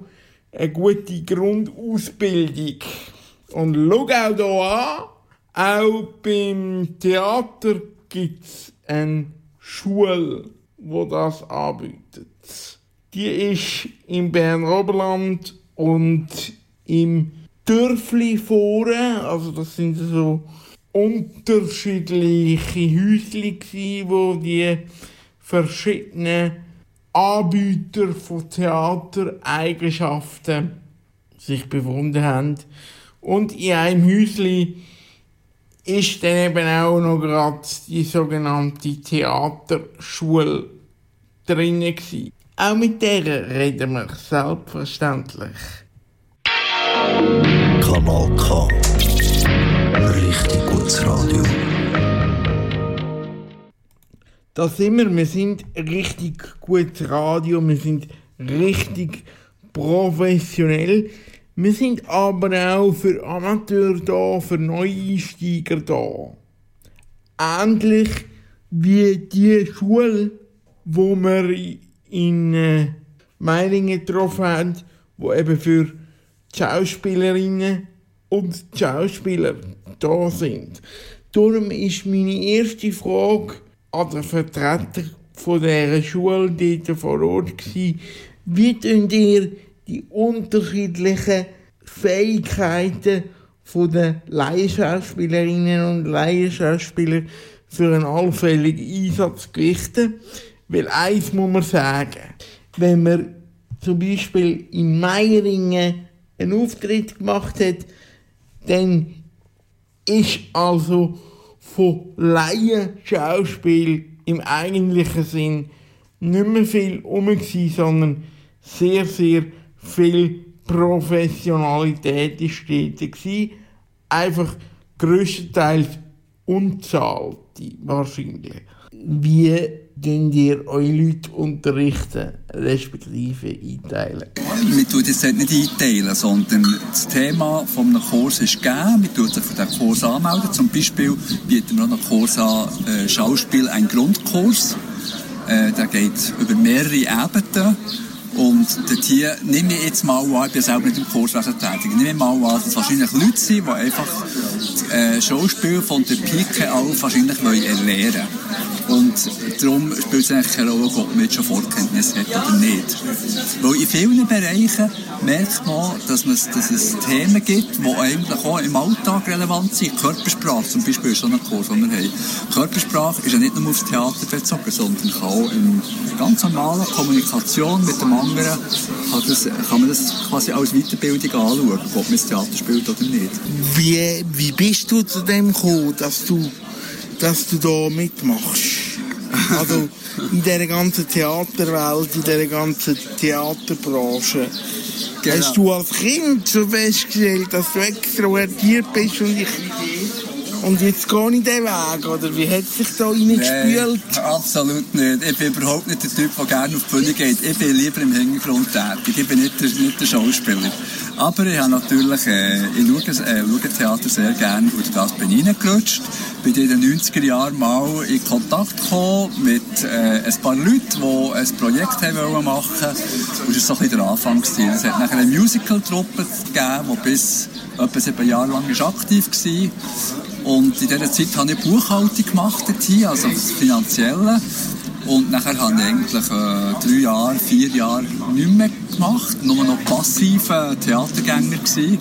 eine gute Grundausbildung. Und schau auch hier an, auch beim Theater gibt es eine Schule, wo das anbietet. Die ist im Berner Oberland und im Dörfli vorne, also das sind so unterschiedliche Häuschen, wo die verschiedenen Anbieter von Theatereigenschaften sich befunden haben. Und in einem Häuschen ist dann eben auch noch gerade die sogenannte Theaterschule drinnen gewesen. Auch mit der reden wir selbstverständlich. Kanal K. Richtig gutes Radio. Da sind wir, wir sind richtig gutes Radio, wir sind richtig professionell. Wir sind aber auch für Amateure da, für Neueinsteiger da. Ähnlich wie die Schule, wo wir in äh, Meiringen getroffen haben, wo eben für Schauspielerinnen und Schauspieler da sind. Darum ist meine erste Frage an den Vertreter von dieser Schule dort vor Ort gewesen, wie könnt ihr die unterschiedlichen Fähigkeiten von den Laienschauspielerinnen und Laienschauspieler für einen allfälligen Einsatz gewichten? Weil eins muss man sagen, wenn man zum Beispiel in Meiringen einen Auftritt gemacht hat, dann ist also von Laienschauspiel im eigentlichen Sinn nicht mehr viel um, sondern sehr, sehr viel Professionalität ist dort Einfach größtenteils unzahlte wahrscheinlich. Wie gehen ihr eure Leute unterrichten, respektive einteilen? Wir tun das nicht einteilen, sondern das Thema von Kurs ist gegeben. Wir tun sich für diesen Kurs anmelden. Zum Beispiel bieten wir noch einen Kurs an, äh, Schauspiel, ein Grundkurs. Äh, der geht über mehrere Ebenen. Und dort hier nehme ich jetzt mal an, ich bin selber nicht im Kurswesen tätig, nehme ich mal an, dass es wahrscheinlich Leute sind, die einfach äh, Schauspiel von der Pike auf wahrscheinlich erlernen wollen. Und darum spielt es eigentlich keine Rolle, ob man jetzt schon Vorkenntnis hat oder nicht. Weil in vielen Bereichen merkt man, dass, man, dass es Themen gibt, die eigentlich auch im Alltag relevant sind. Körpersprache zum Beispiel ist so ein Kurs, den wir haben. Körpersprache ist ja nicht nur aufs Theater bezogen, sondern kann auch in ganz normaler Kommunikation mit dem anderen kann, das, kann man das quasi als Weiterbildung anschauen, ob man das Theater spielt oder nicht. Wie, wie bist du zu dem gekommen, dass du, dass du da mitmachst? Also in dieser ganzen Theaterwelt, in dieser ganzen Theaterbranche. Genau. Hast du als Kind so festgestellt, dass du extrovertiert bist und ich und jetzt gehe ich diesen Weg, oder wie hat sich da reingespült? Nein, absolut nicht. Ich bin überhaupt nicht der Typ, der gerne auf die Bühne geht. Ich bin lieber im Hintergrund tätig. Ich bin nicht der, nicht der Schauspieler. Aber ich habe natürlich, äh, ich schaue, äh, schaue Theater sehr gerne und das bin ich reingerutscht. Bin in den 90er Jahren mal in Kontakt gekommen mit äh, ein paar Leuten, die ein Projekt haben wollen machen Und das war so ein bisschen der Anfang. gewesen. Es hat nachher eine Musical-Truppe gegeben, die bis etwa sieben Jahre lang ist aktiv war. Und in dieser Zeit habe ich Buchhaltung gemacht, also das Finanzielle. Und nachher habe ich eigentlich äh, drei Jahre, vier Jahre nicht mehr gemacht, nur noch passiver Theatergänger gewesen.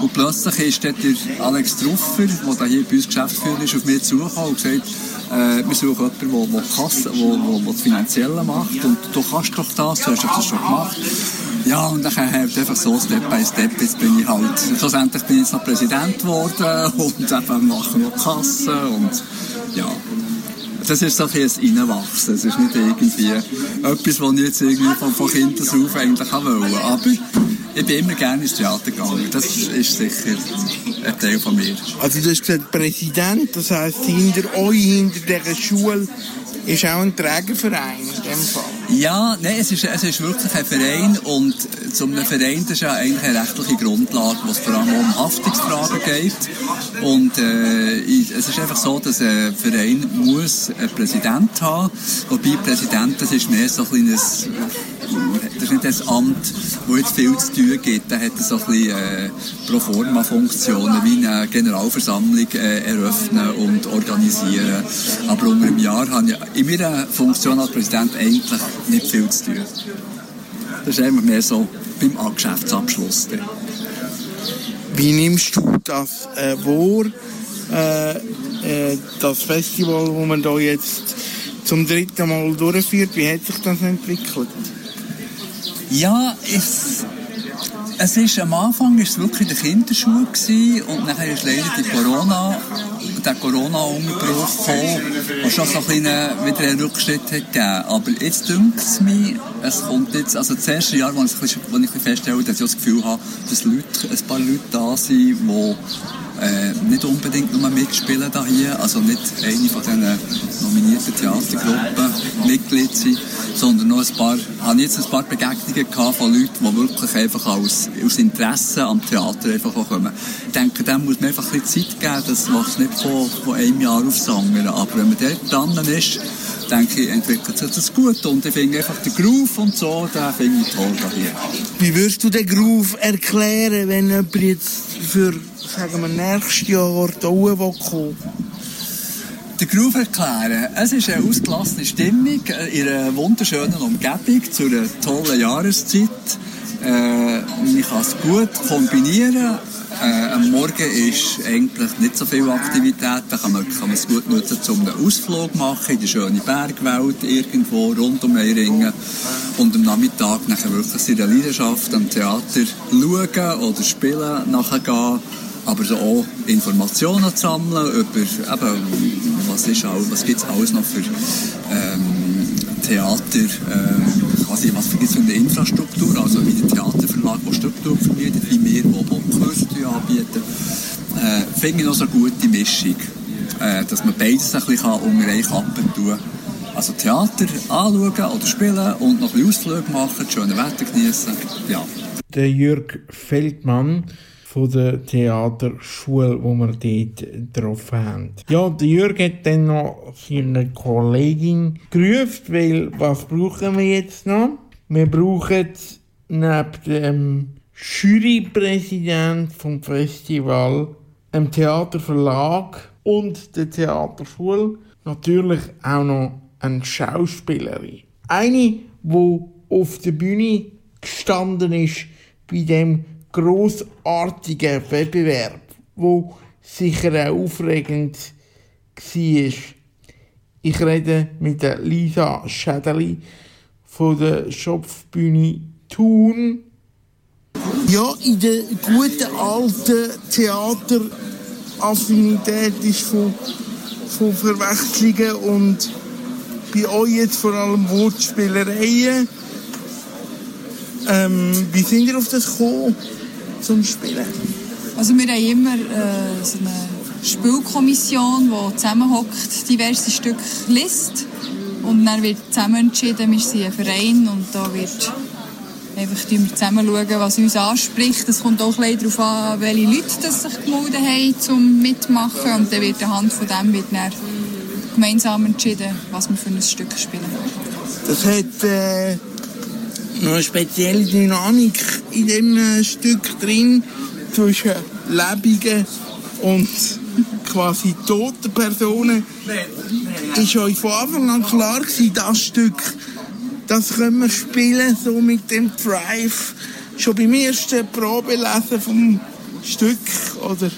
Und plötzlich ist der Alex Truffer, der hier bei uns Geschäftsführer ist, auf mich zugekommen und gesagt, äh, wir suchen jemanden, der, Kasse, der, der, der das Finanzielle macht und du kannst doch das, du hast doch das schon gemacht. Ja, und dann halt einfach so Step by Step, jetzt bin ich halt, schlussendlich bin ich jetzt noch Präsident geworden und eben mache noch Kasse und ja. Das ist so ein ein Reinwachsen. Es ist nicht irgendwie etwas, was ich jetzt irgendwie von, von Kindern auf eigentlich wollte. Aber ich bin immer gerne ins Theater gegangen. Das ist sicher ein Teil von mir. Also du hast gesagt Präsident, das heisst hinter euch, hinter dieser Schule, ist auch ein Trägerverein in dem Fall. Ja, nein, es ist, es ist wirklich ein Verein und zum einem Verein das ist ja eigentlich eine rechtliche Grundlage, wo es vor allem um Haftungsfragen geht. Und äh, es ist einfach so, dass ein Verein muss einen Präsident haben, wobei Präsident, das ist mehr so ein kleines ist nicht das Amt, wo jetzt viel zu tun gibt. Da hat so ein bisschen äh, Proforma-Funktionen, wie eine Generalversammlung äh, eröffnen und organisieren. Aber unter einem Jahr habe ich in meiner Funktion als Präsident eigentlich nicht viel zu tun. Das ist einfach mehr so beim Geschäftsabschluss. Wie nimmst du das äh, wahr, äh, äh, das Festival, das man da jetzt zum dritten Mal durchführt? Wie hat sich das entwickelt? Ja, es, es ist, am Anfang war es wirklich der Kinderschuhe gewesen, und nachher ist leider die Corona, der Corona-Unterbruch gekommen, der schon so ein wieder einen Rückschritt hat gegeben. Aber jetzt dünkt es mich, es kommt jetzt, also das erste Jahr, wo ich, ich feststelle, dass ich das Gefühl habe, dass Leute, ein paar Leute da sind, die äh, nicht unbedingt nur mitspielen da hier, also nicht eine von diesen nominierten Theatergruppen Mitglied sind, sondern noch ein paar, habe jetzt ein paar Begegnungen gehabt von Leuten, die wirklich einfach aus, aus Interesse am Theater einfach kommen. Ich denke, dem muss man einfach ein bisschen Zeit geben, das macht nicht von, von einem Jahr aufs andere, aber wenn man dort dran ist, denke ich, entwickelt sich das gut und ich finde einfach den Groove und so, den finde ich toll hier. Wie würdest du den Groove erklären, wenn jemand jetzt für, sagen wir, nächstes Jahr da kommen den Groove erklären. Es ist eine ausgelassene Stimmung in einer wunderschönen Umgebung zu einer tollen Jahreszeit. Äh, man kann es gut kombinieren. Äh, am Morgen ist eigentlich nicht so viel Aktivität. Da kann man, kann man es gut nutzen, um einen Ausflug machen in die schöne Bergwelt irgendwo rund um Eiringen. Und am Nachmittag nachher wirklich seiner Leidenschaft am Theater schauen oder spielen nachgehen aber so auch Informationen zu sammeln über eben, was, ist auch, was gibt es alles noch für ähm, Theater, äh, quasi, was gibt für eine Infrastruktur, also wie der Theaterverlag, der Struktur vermietet, wie wir, wo Kurse anbieten. Äh, finde ich noch so eine gute Mischung, äh, dass man beides ein bisschen unter einen Kappen tun kann. Also Theater anschauen oder spielen und noch ein bisschen Ausflüge machen, schöne Wetter genießen. Ja. Der Jürg Feldmann von der Theaterschule, wo wir dort getroffen haben. Ja, der Jürg hat dann noch seine Kollegin gerufen, weil was brauchen wir jetzt noch? Wir brauchen neben dem Jurypräsident vom Festival, dem Theaterverlag und der Theaterschule natürlich auch noch eine Schauspielerin. Eine, die auf der Bühne gestanden ist bei dem großartigen Wettbewerb, wo sicher auch aufregend war. Ich rede mit der Lisa Schädeli von der Schopfbühne Thun. Ja, in der guten alten Theateraffinität ist von, von Verwechslungen und bei euch jetzt vor allem Wortspielereien. Ähm, wie sind ihr auf das gekommen, zum Spielen? Also wir haben immer äh, so eine Spielkommission, die zusammenhockt, diverse Stücke liest und dann wird zusammen entschieden, wir sind ein Verein und da wird einfach wir zusammen schauen, was uns anspricht. Es kommt auch ein darauf an, welche Leute das sich gemeldet haben, um mitmachen und dann wird anhand von dem wird dann gemeinsam entschieden, was wir für ein Stück spielen. Das hat äh, noch eine spezielle Dynamik in dem äh, Stück drin zwischen lebenden und quasi toten Personen. Ist euch von Anfang an klar gewesen, das Stück, das können wir spielen, so mit dem Drive, schon beim ersten Probelesen vom Stück, oder?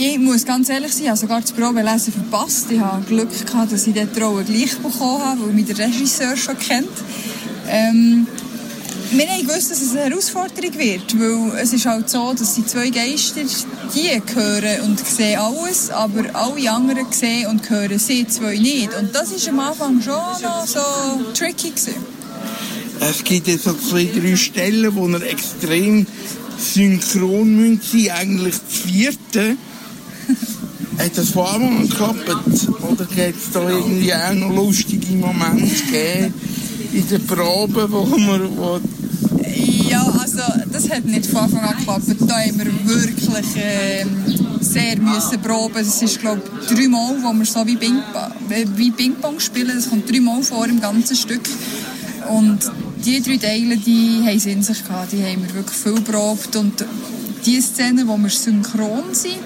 Ich muss ganz ehrlich sein, ich habe sogar das Probelesen verpasst. Ich habe Glück gehabt, dass ich dort die gleich bekommen habe, weil mich der Regisseur schon kennt. Ähm, wir haben gewusst, dass es eine Herausforderung wird, weil es ist halt so, dass die zwei Geister, die hören und sehen alles, aber alle anderen sehen und hören sie zwei nicht. Und das war am Anfang schon noch so tricky. Gewesen. Es gibt jetzt so zwei, drei Stellen, wo er extrem synchron sein, eigentlich das vierte. Hat das an geklappt? Oder hat es da irgendwie auch noch lustige Momente gegeben in den Proben, wo wir... Wo Ja, also das hat nicht von Anfang an geklappt. Da haben wir wirklich ähm, sehr müssen proben. Das ist glaube ich dreimal, wo wir so wie Ping-Pong wie Ping spielen. Das kommt dreimal vor im ganzen Stück. Und die drei Teile, die haben es in sich gehabt. Die haben wir wirklich viel geprobt. Und die Szenen, wo wir synchron sind,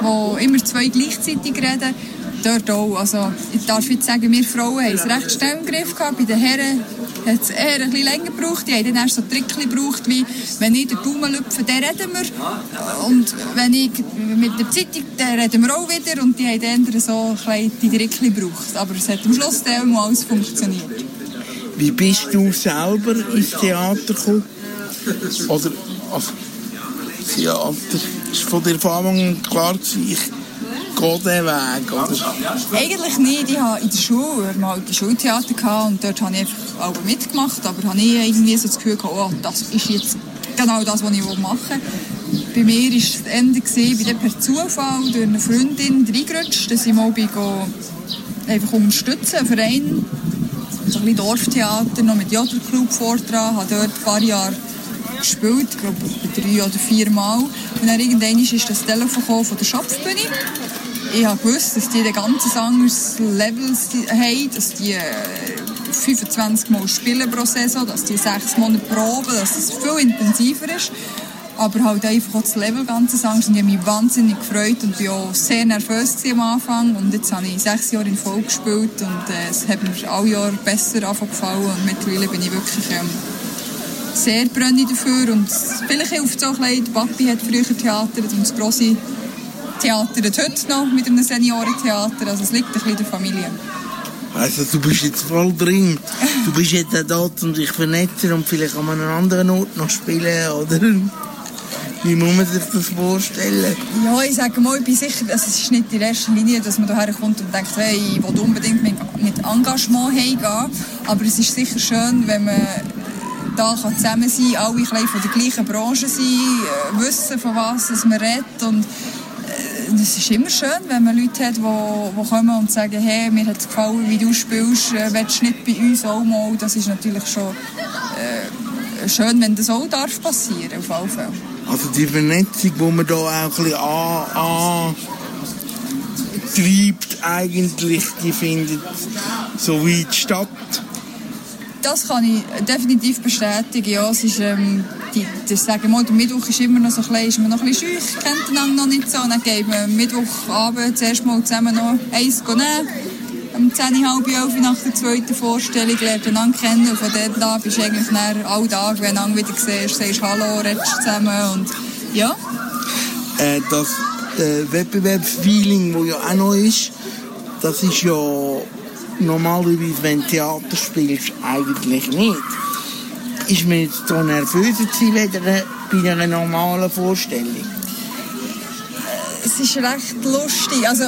wo immer zwei gleichzeitig reden, dort auch. Also, ich darf jetzt sagen, wir Frauen haben es recht schnell im Griff gehabt. Bei den Herren hat es eher ein bisschen länger gebraucht. Die haben dann erst so Trickchen gebraucht, wie wenn ich den Daumen lüpfe, dann reden wir. Und wenn ich mit der Zeitung, dann reden wir auch wieder. Und die haben dann so ein die Trickchen gebraucht. Aber es hat am Schluss dann alles funktioniert. Wie bist du selber ins Theater gekommen? Oder also, Ist von dir von Anfang an klar gewesen, ich gehe diesen Weg? Oder? Eigentlich nicht. Ich hatte in der Schule mal die Schultheater und dort habe ich einfach auch mitgemacht. Aber habe ich irgendwie so das Gefühl gehabt, oh, das ist jetzt genau das, was ich machen will. Bei mir war das Ende, gewesen, bin dann per Zufall durch eine Freundin reingerutscht, dass ich mal bin, einfach unterstützen, einen Verein, so ein bisschen Dorftheater, noch mit Jodlerclub vordran, habe dort ein paar Jahre gespielt, ich glaube drei oder vier Mal. Und dann irgendwann ist das Telefon von der Schopfbühne. Ich gewusst, dass die ein ganz anderes Level haben, dass die äh, 25 Mal spielen pro Saison, dass die sechs Monate proben, dass es viel intensiver ist. Aber halt einfach auch das Level ganz anders. Und ich habe mich wahnsinnig gefreut und war auch sehr nervös am Anfang. Und jetzt habe ich sechs Jahre in Folge gespielt und äh, es hat mir alle Jahre besser gefallen. Und mittlerweile bin ich wirklich ähm, sehr brennend dafür. Und vielleicht hilft es auch ein bisschen, Papi hat früher theatert und das grosse theatert heute noch mit einem Seniorentheater. Also es liegt ein bisschen in der Familie. Also du bist jetzt voll drin. Du bist jetzt auch dort und dich vernetzen und vielleicht an einem anderen Ort noch spielen, oder? Wie muss man sich das vorstellen? Ja, ich sage mal, ich bin sicher, also es ist nicht in erster Linie, dass man hierher kommt und denkt, hey, ich will unbedingt mit Engagement heimgehen. Aber es ist sicher schön, wenn man da kann zusammen sein kann, alle von der gleichen Branche sein, äh, wissen, von was man redet. Und äh, es ist immer schön, wenn man Leute hat, die, kommen und sagen, hey, mir hat es gefallen, wie du spielst, äh, willst du nicht bei uns auch mal? Das ist natürlich schon äh, schön, wenn das auch darf passieren, auf alle Fälle. Also die Vernetzung, die man da auch ein bisschen an, an treibt eigentlich, die findet so weit statt. Das kann ich definitiv bestätigen. Ja, es ist, ähm, die, das sagen mal, der Mittwoch ist immer noch so klein, ist man noch ein bisschen scheu, kennt einander noch nicht so. Dann gehen wir Mittwochabend zuerst mal zusammen noch eins nehmen. Um 10, halb elf nach der zweiten Vorstellung lernt einander kennen. Und von dort an bist du eigentlich dann all Tag, wenn du wieder siehst, sagst Hallo, redest zusammen und ja. Äh, das äh, Wettbewerbsfeeling, das ja auch noch ist, das ist ja normalerweise, wenn du Theater spielst, eigentlich nicht. Ist man jetzt so nervöser gewesen, bei einer normalen Vorstellung? Es ist recht lustig. Also,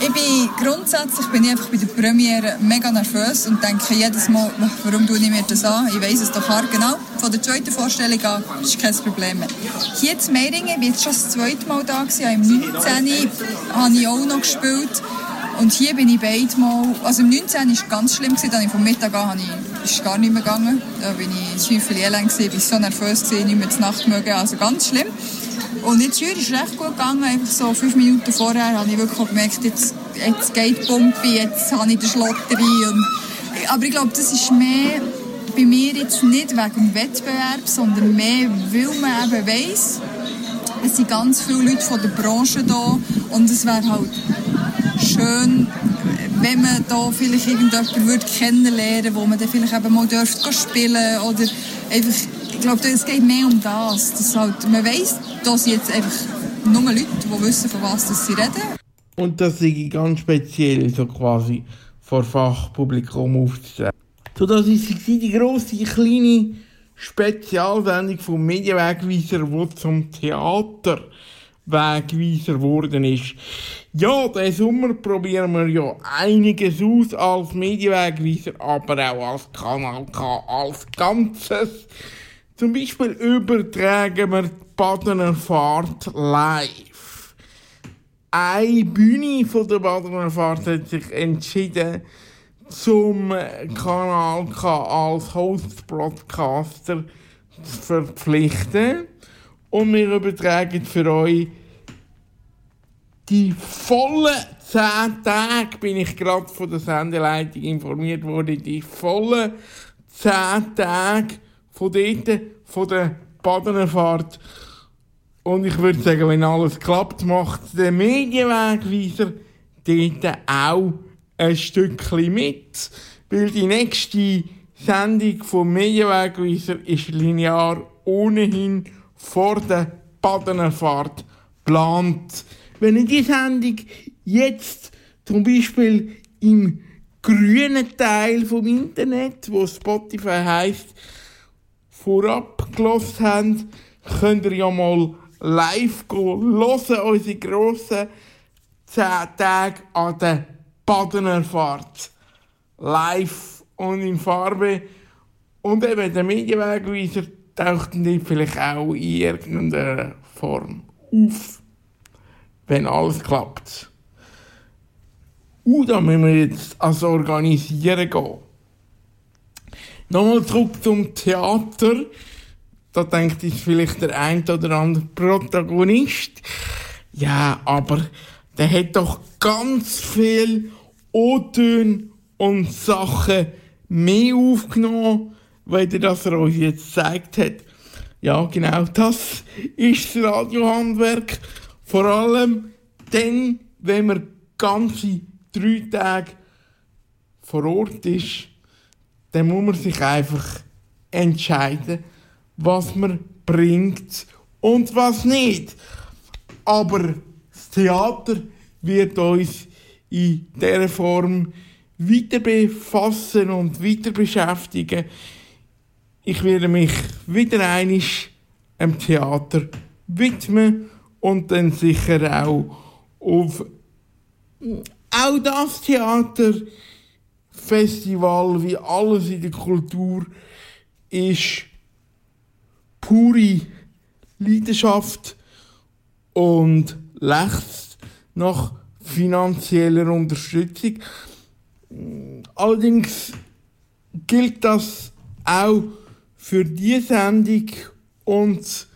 ich bin grundsätzlich bin ich einfach bei der Premiere mega nervös und denke jedes Mal, warum tue ich mir das an? Ich weiß es doch genau. Von der zweiten Vorstellung an ist kein Problem. Hier in Meiringen, ich war jetzt schon das zweite Mal da, gewesen, im 19. habe ich auch noch gespielt. Und hier bin ich beide Mal, also im 19. war es ganz schlimm, gewesen, dann vom Mittag an ich, ist gar nicht mehr gegangen. Da bin ich Häufchen elend gewesen, bin so nervös gewesen, nicht mehr zur Nacht mögen, also ganz schlimm. Und jetzt hier ist es recht gut gegangen, einfach so fünf Minuten vorher habe ich wirklich gemerkt, jetzt, jetzt geht die Pumpe, jetzt habe ich den Schlotterei. Und, aber ich glaube, das ist mehr bei mir jetzt nicht wegen dem Wettbewerb, sondern mehr, weil man eben weiss, es sind ganz viele Leute von der Branche da und es wäre halt schön, wenn man da vielleicht irgendjemanden würde kennenlernen wo man dann vielleicht eben mal dürfte spielen oder einfach, ich glaube, es geht mehr um das, dass halt, man weiss, da sind jetzt einfach nur Leute, die wissen, von was sie reden. Und das ist ganz speziell, so quasi vor Fachpublikum aufzutreten. So, das ist die grosse, kleine Spezialsendung vom Medienwegweiser, die zum Theater Wegweiser geworden ist. Ja, diesen Sommer probieren wir ja einiges aus als Medienwegweiser, aber auch als Kanal K als Ganzes. Zum Beispiel übertragen wir die Badener Fahrt live. Eine Bühne von der Badener Fahrt hat sich entschieden, zum Kanal K als Host-Broadcaster zu verpflichten. Und wir übertragen für euch die vollen 10 Tage, bin ich gerade von der Sendeleitung informiert worden, die vollen 10 Tage von dort, von der Badenerfahrt. Und ich würde sagen, wenn alles klappt, macht der Medienwegweiser dort auch ein Stückchen mit. Weil die nächste Sendung vom Medienwegweiser ist linear ohnehin vor der Badenerfahrt geplant. Wenn ihr die Sendung jetzt zum Beispiel im grünen Teil vom Internet, wo Spotify heißt, vorab gelost habt, könnt ihr ja mal live gehen, hören, unsere grossen 10 Tage an der Badenerfahrt. Live und in Farbe. Und eben der Medienwegweiser taucht dann vielleicht auch in irgendeiner Form auf, wenn alles klappt. Und da müssen wir jetzt ans Organisieren gehen. Nochmal zurück zum Theater. Da denkt sich vielleicht der ein oder andere Protagonist. Ja, aber der hat doch ganz viel O-Töne und Sachen mehr aufgenommen, weil er das er uns jetzt gezeigt hat. Ja, genau, das ist das Radiohandwerk. Vor allem dann, wenn man ganze drei Tage vor Ort ist, dann muss man sich einfach entscheiden, was man bringt und was nicht. Aber das Theater wird uns in dieser Form weiter befassen und weiter beschäftigen. Ich werde mich wieder einig am Theater widmen und dann sicher auch auf auch das Theaterfestival wie alles in der Kultur ist pure Leidenschaft und lechzt nach finanzieller Unterstützung. Allerdings gilt das auch für die Sendung und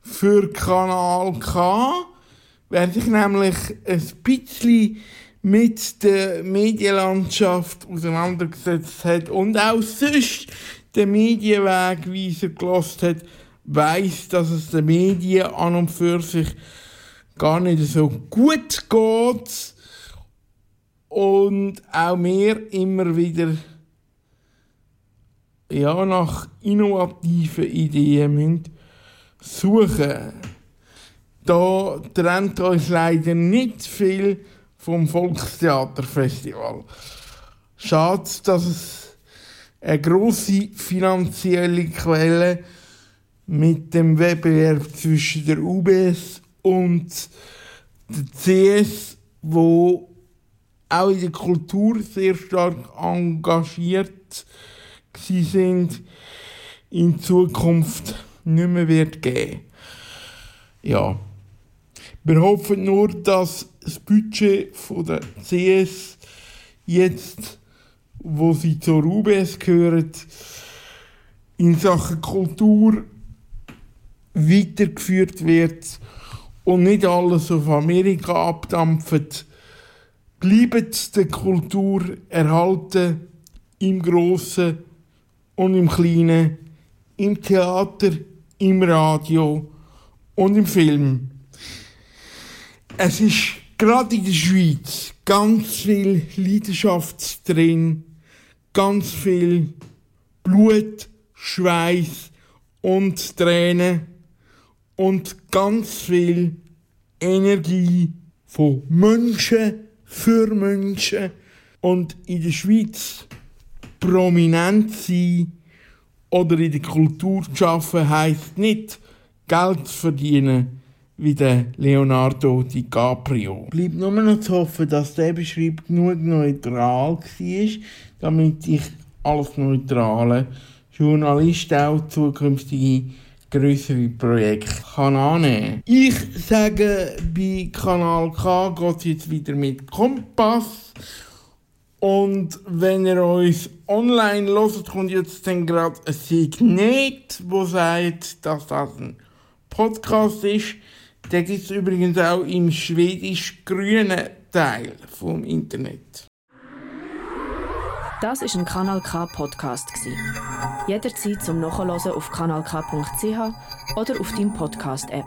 für Kanal K. Wer sich nämlich ein bisschen mit der Medienlandschaft auseinandergesetzt hat und auch sonst den Medienwegweiser gelost hat, weiß, dass es den Medien an und für sich gar nicht so gut geht und auch wir immer wieder ja, nach innovativen Ideen müssen suchen. Da trennt uns leider nicht viel vom Volkstheaterfestival. Schade, dass es eine grosse finanzielle Quelle mit dem Wettbewerb zwischen der UBS und der CS, wo auch in der Kultur sehr stark engagiert sie sind, in Zukunft nicht mehr wird geben. Ja. Wir hoffen nur, dass das Budget von der CS jetzt, wo sie zur UBS gehören, in Sachen Kultur weitergeführt wird und nicht alles auf Amerika abdampft. Bleibt der Kultur erhalten im Großen und im Kleinen, im Theater, im Radio und im Film. Es ist gerade in der Schweiz ganz viel Leidenschaft drin, ganz viel Blut, Schweiß und Tränen und ganz viel Energie von Menschen für Menschen und in der Schweiz prominent sein oder in der Kultur zu arbeiten, heisst nicht Geld zu verdienen wie der Leonardo DiCaprio. Bleibt nur noch zu hoffen, dass der Beschreib genug neutral war, damit ich als neutrale Journalist auch zukünftige größere Projekte kann annehmen Ich sage, bei Kanal K geht es jetzt wieder mit Kompass und wenn ihr uns online hört, kommt jetzt dann gerade ein Signet, wo sagt, dass das ein Podcast ist. Der gibt es übrigens auch im schwedisch-grünen Teil vom Internet. Das ist ein Kanal K Podcast Jederzeit zum Nachhören auf kanalk.ch oder auf deinem Podcast App.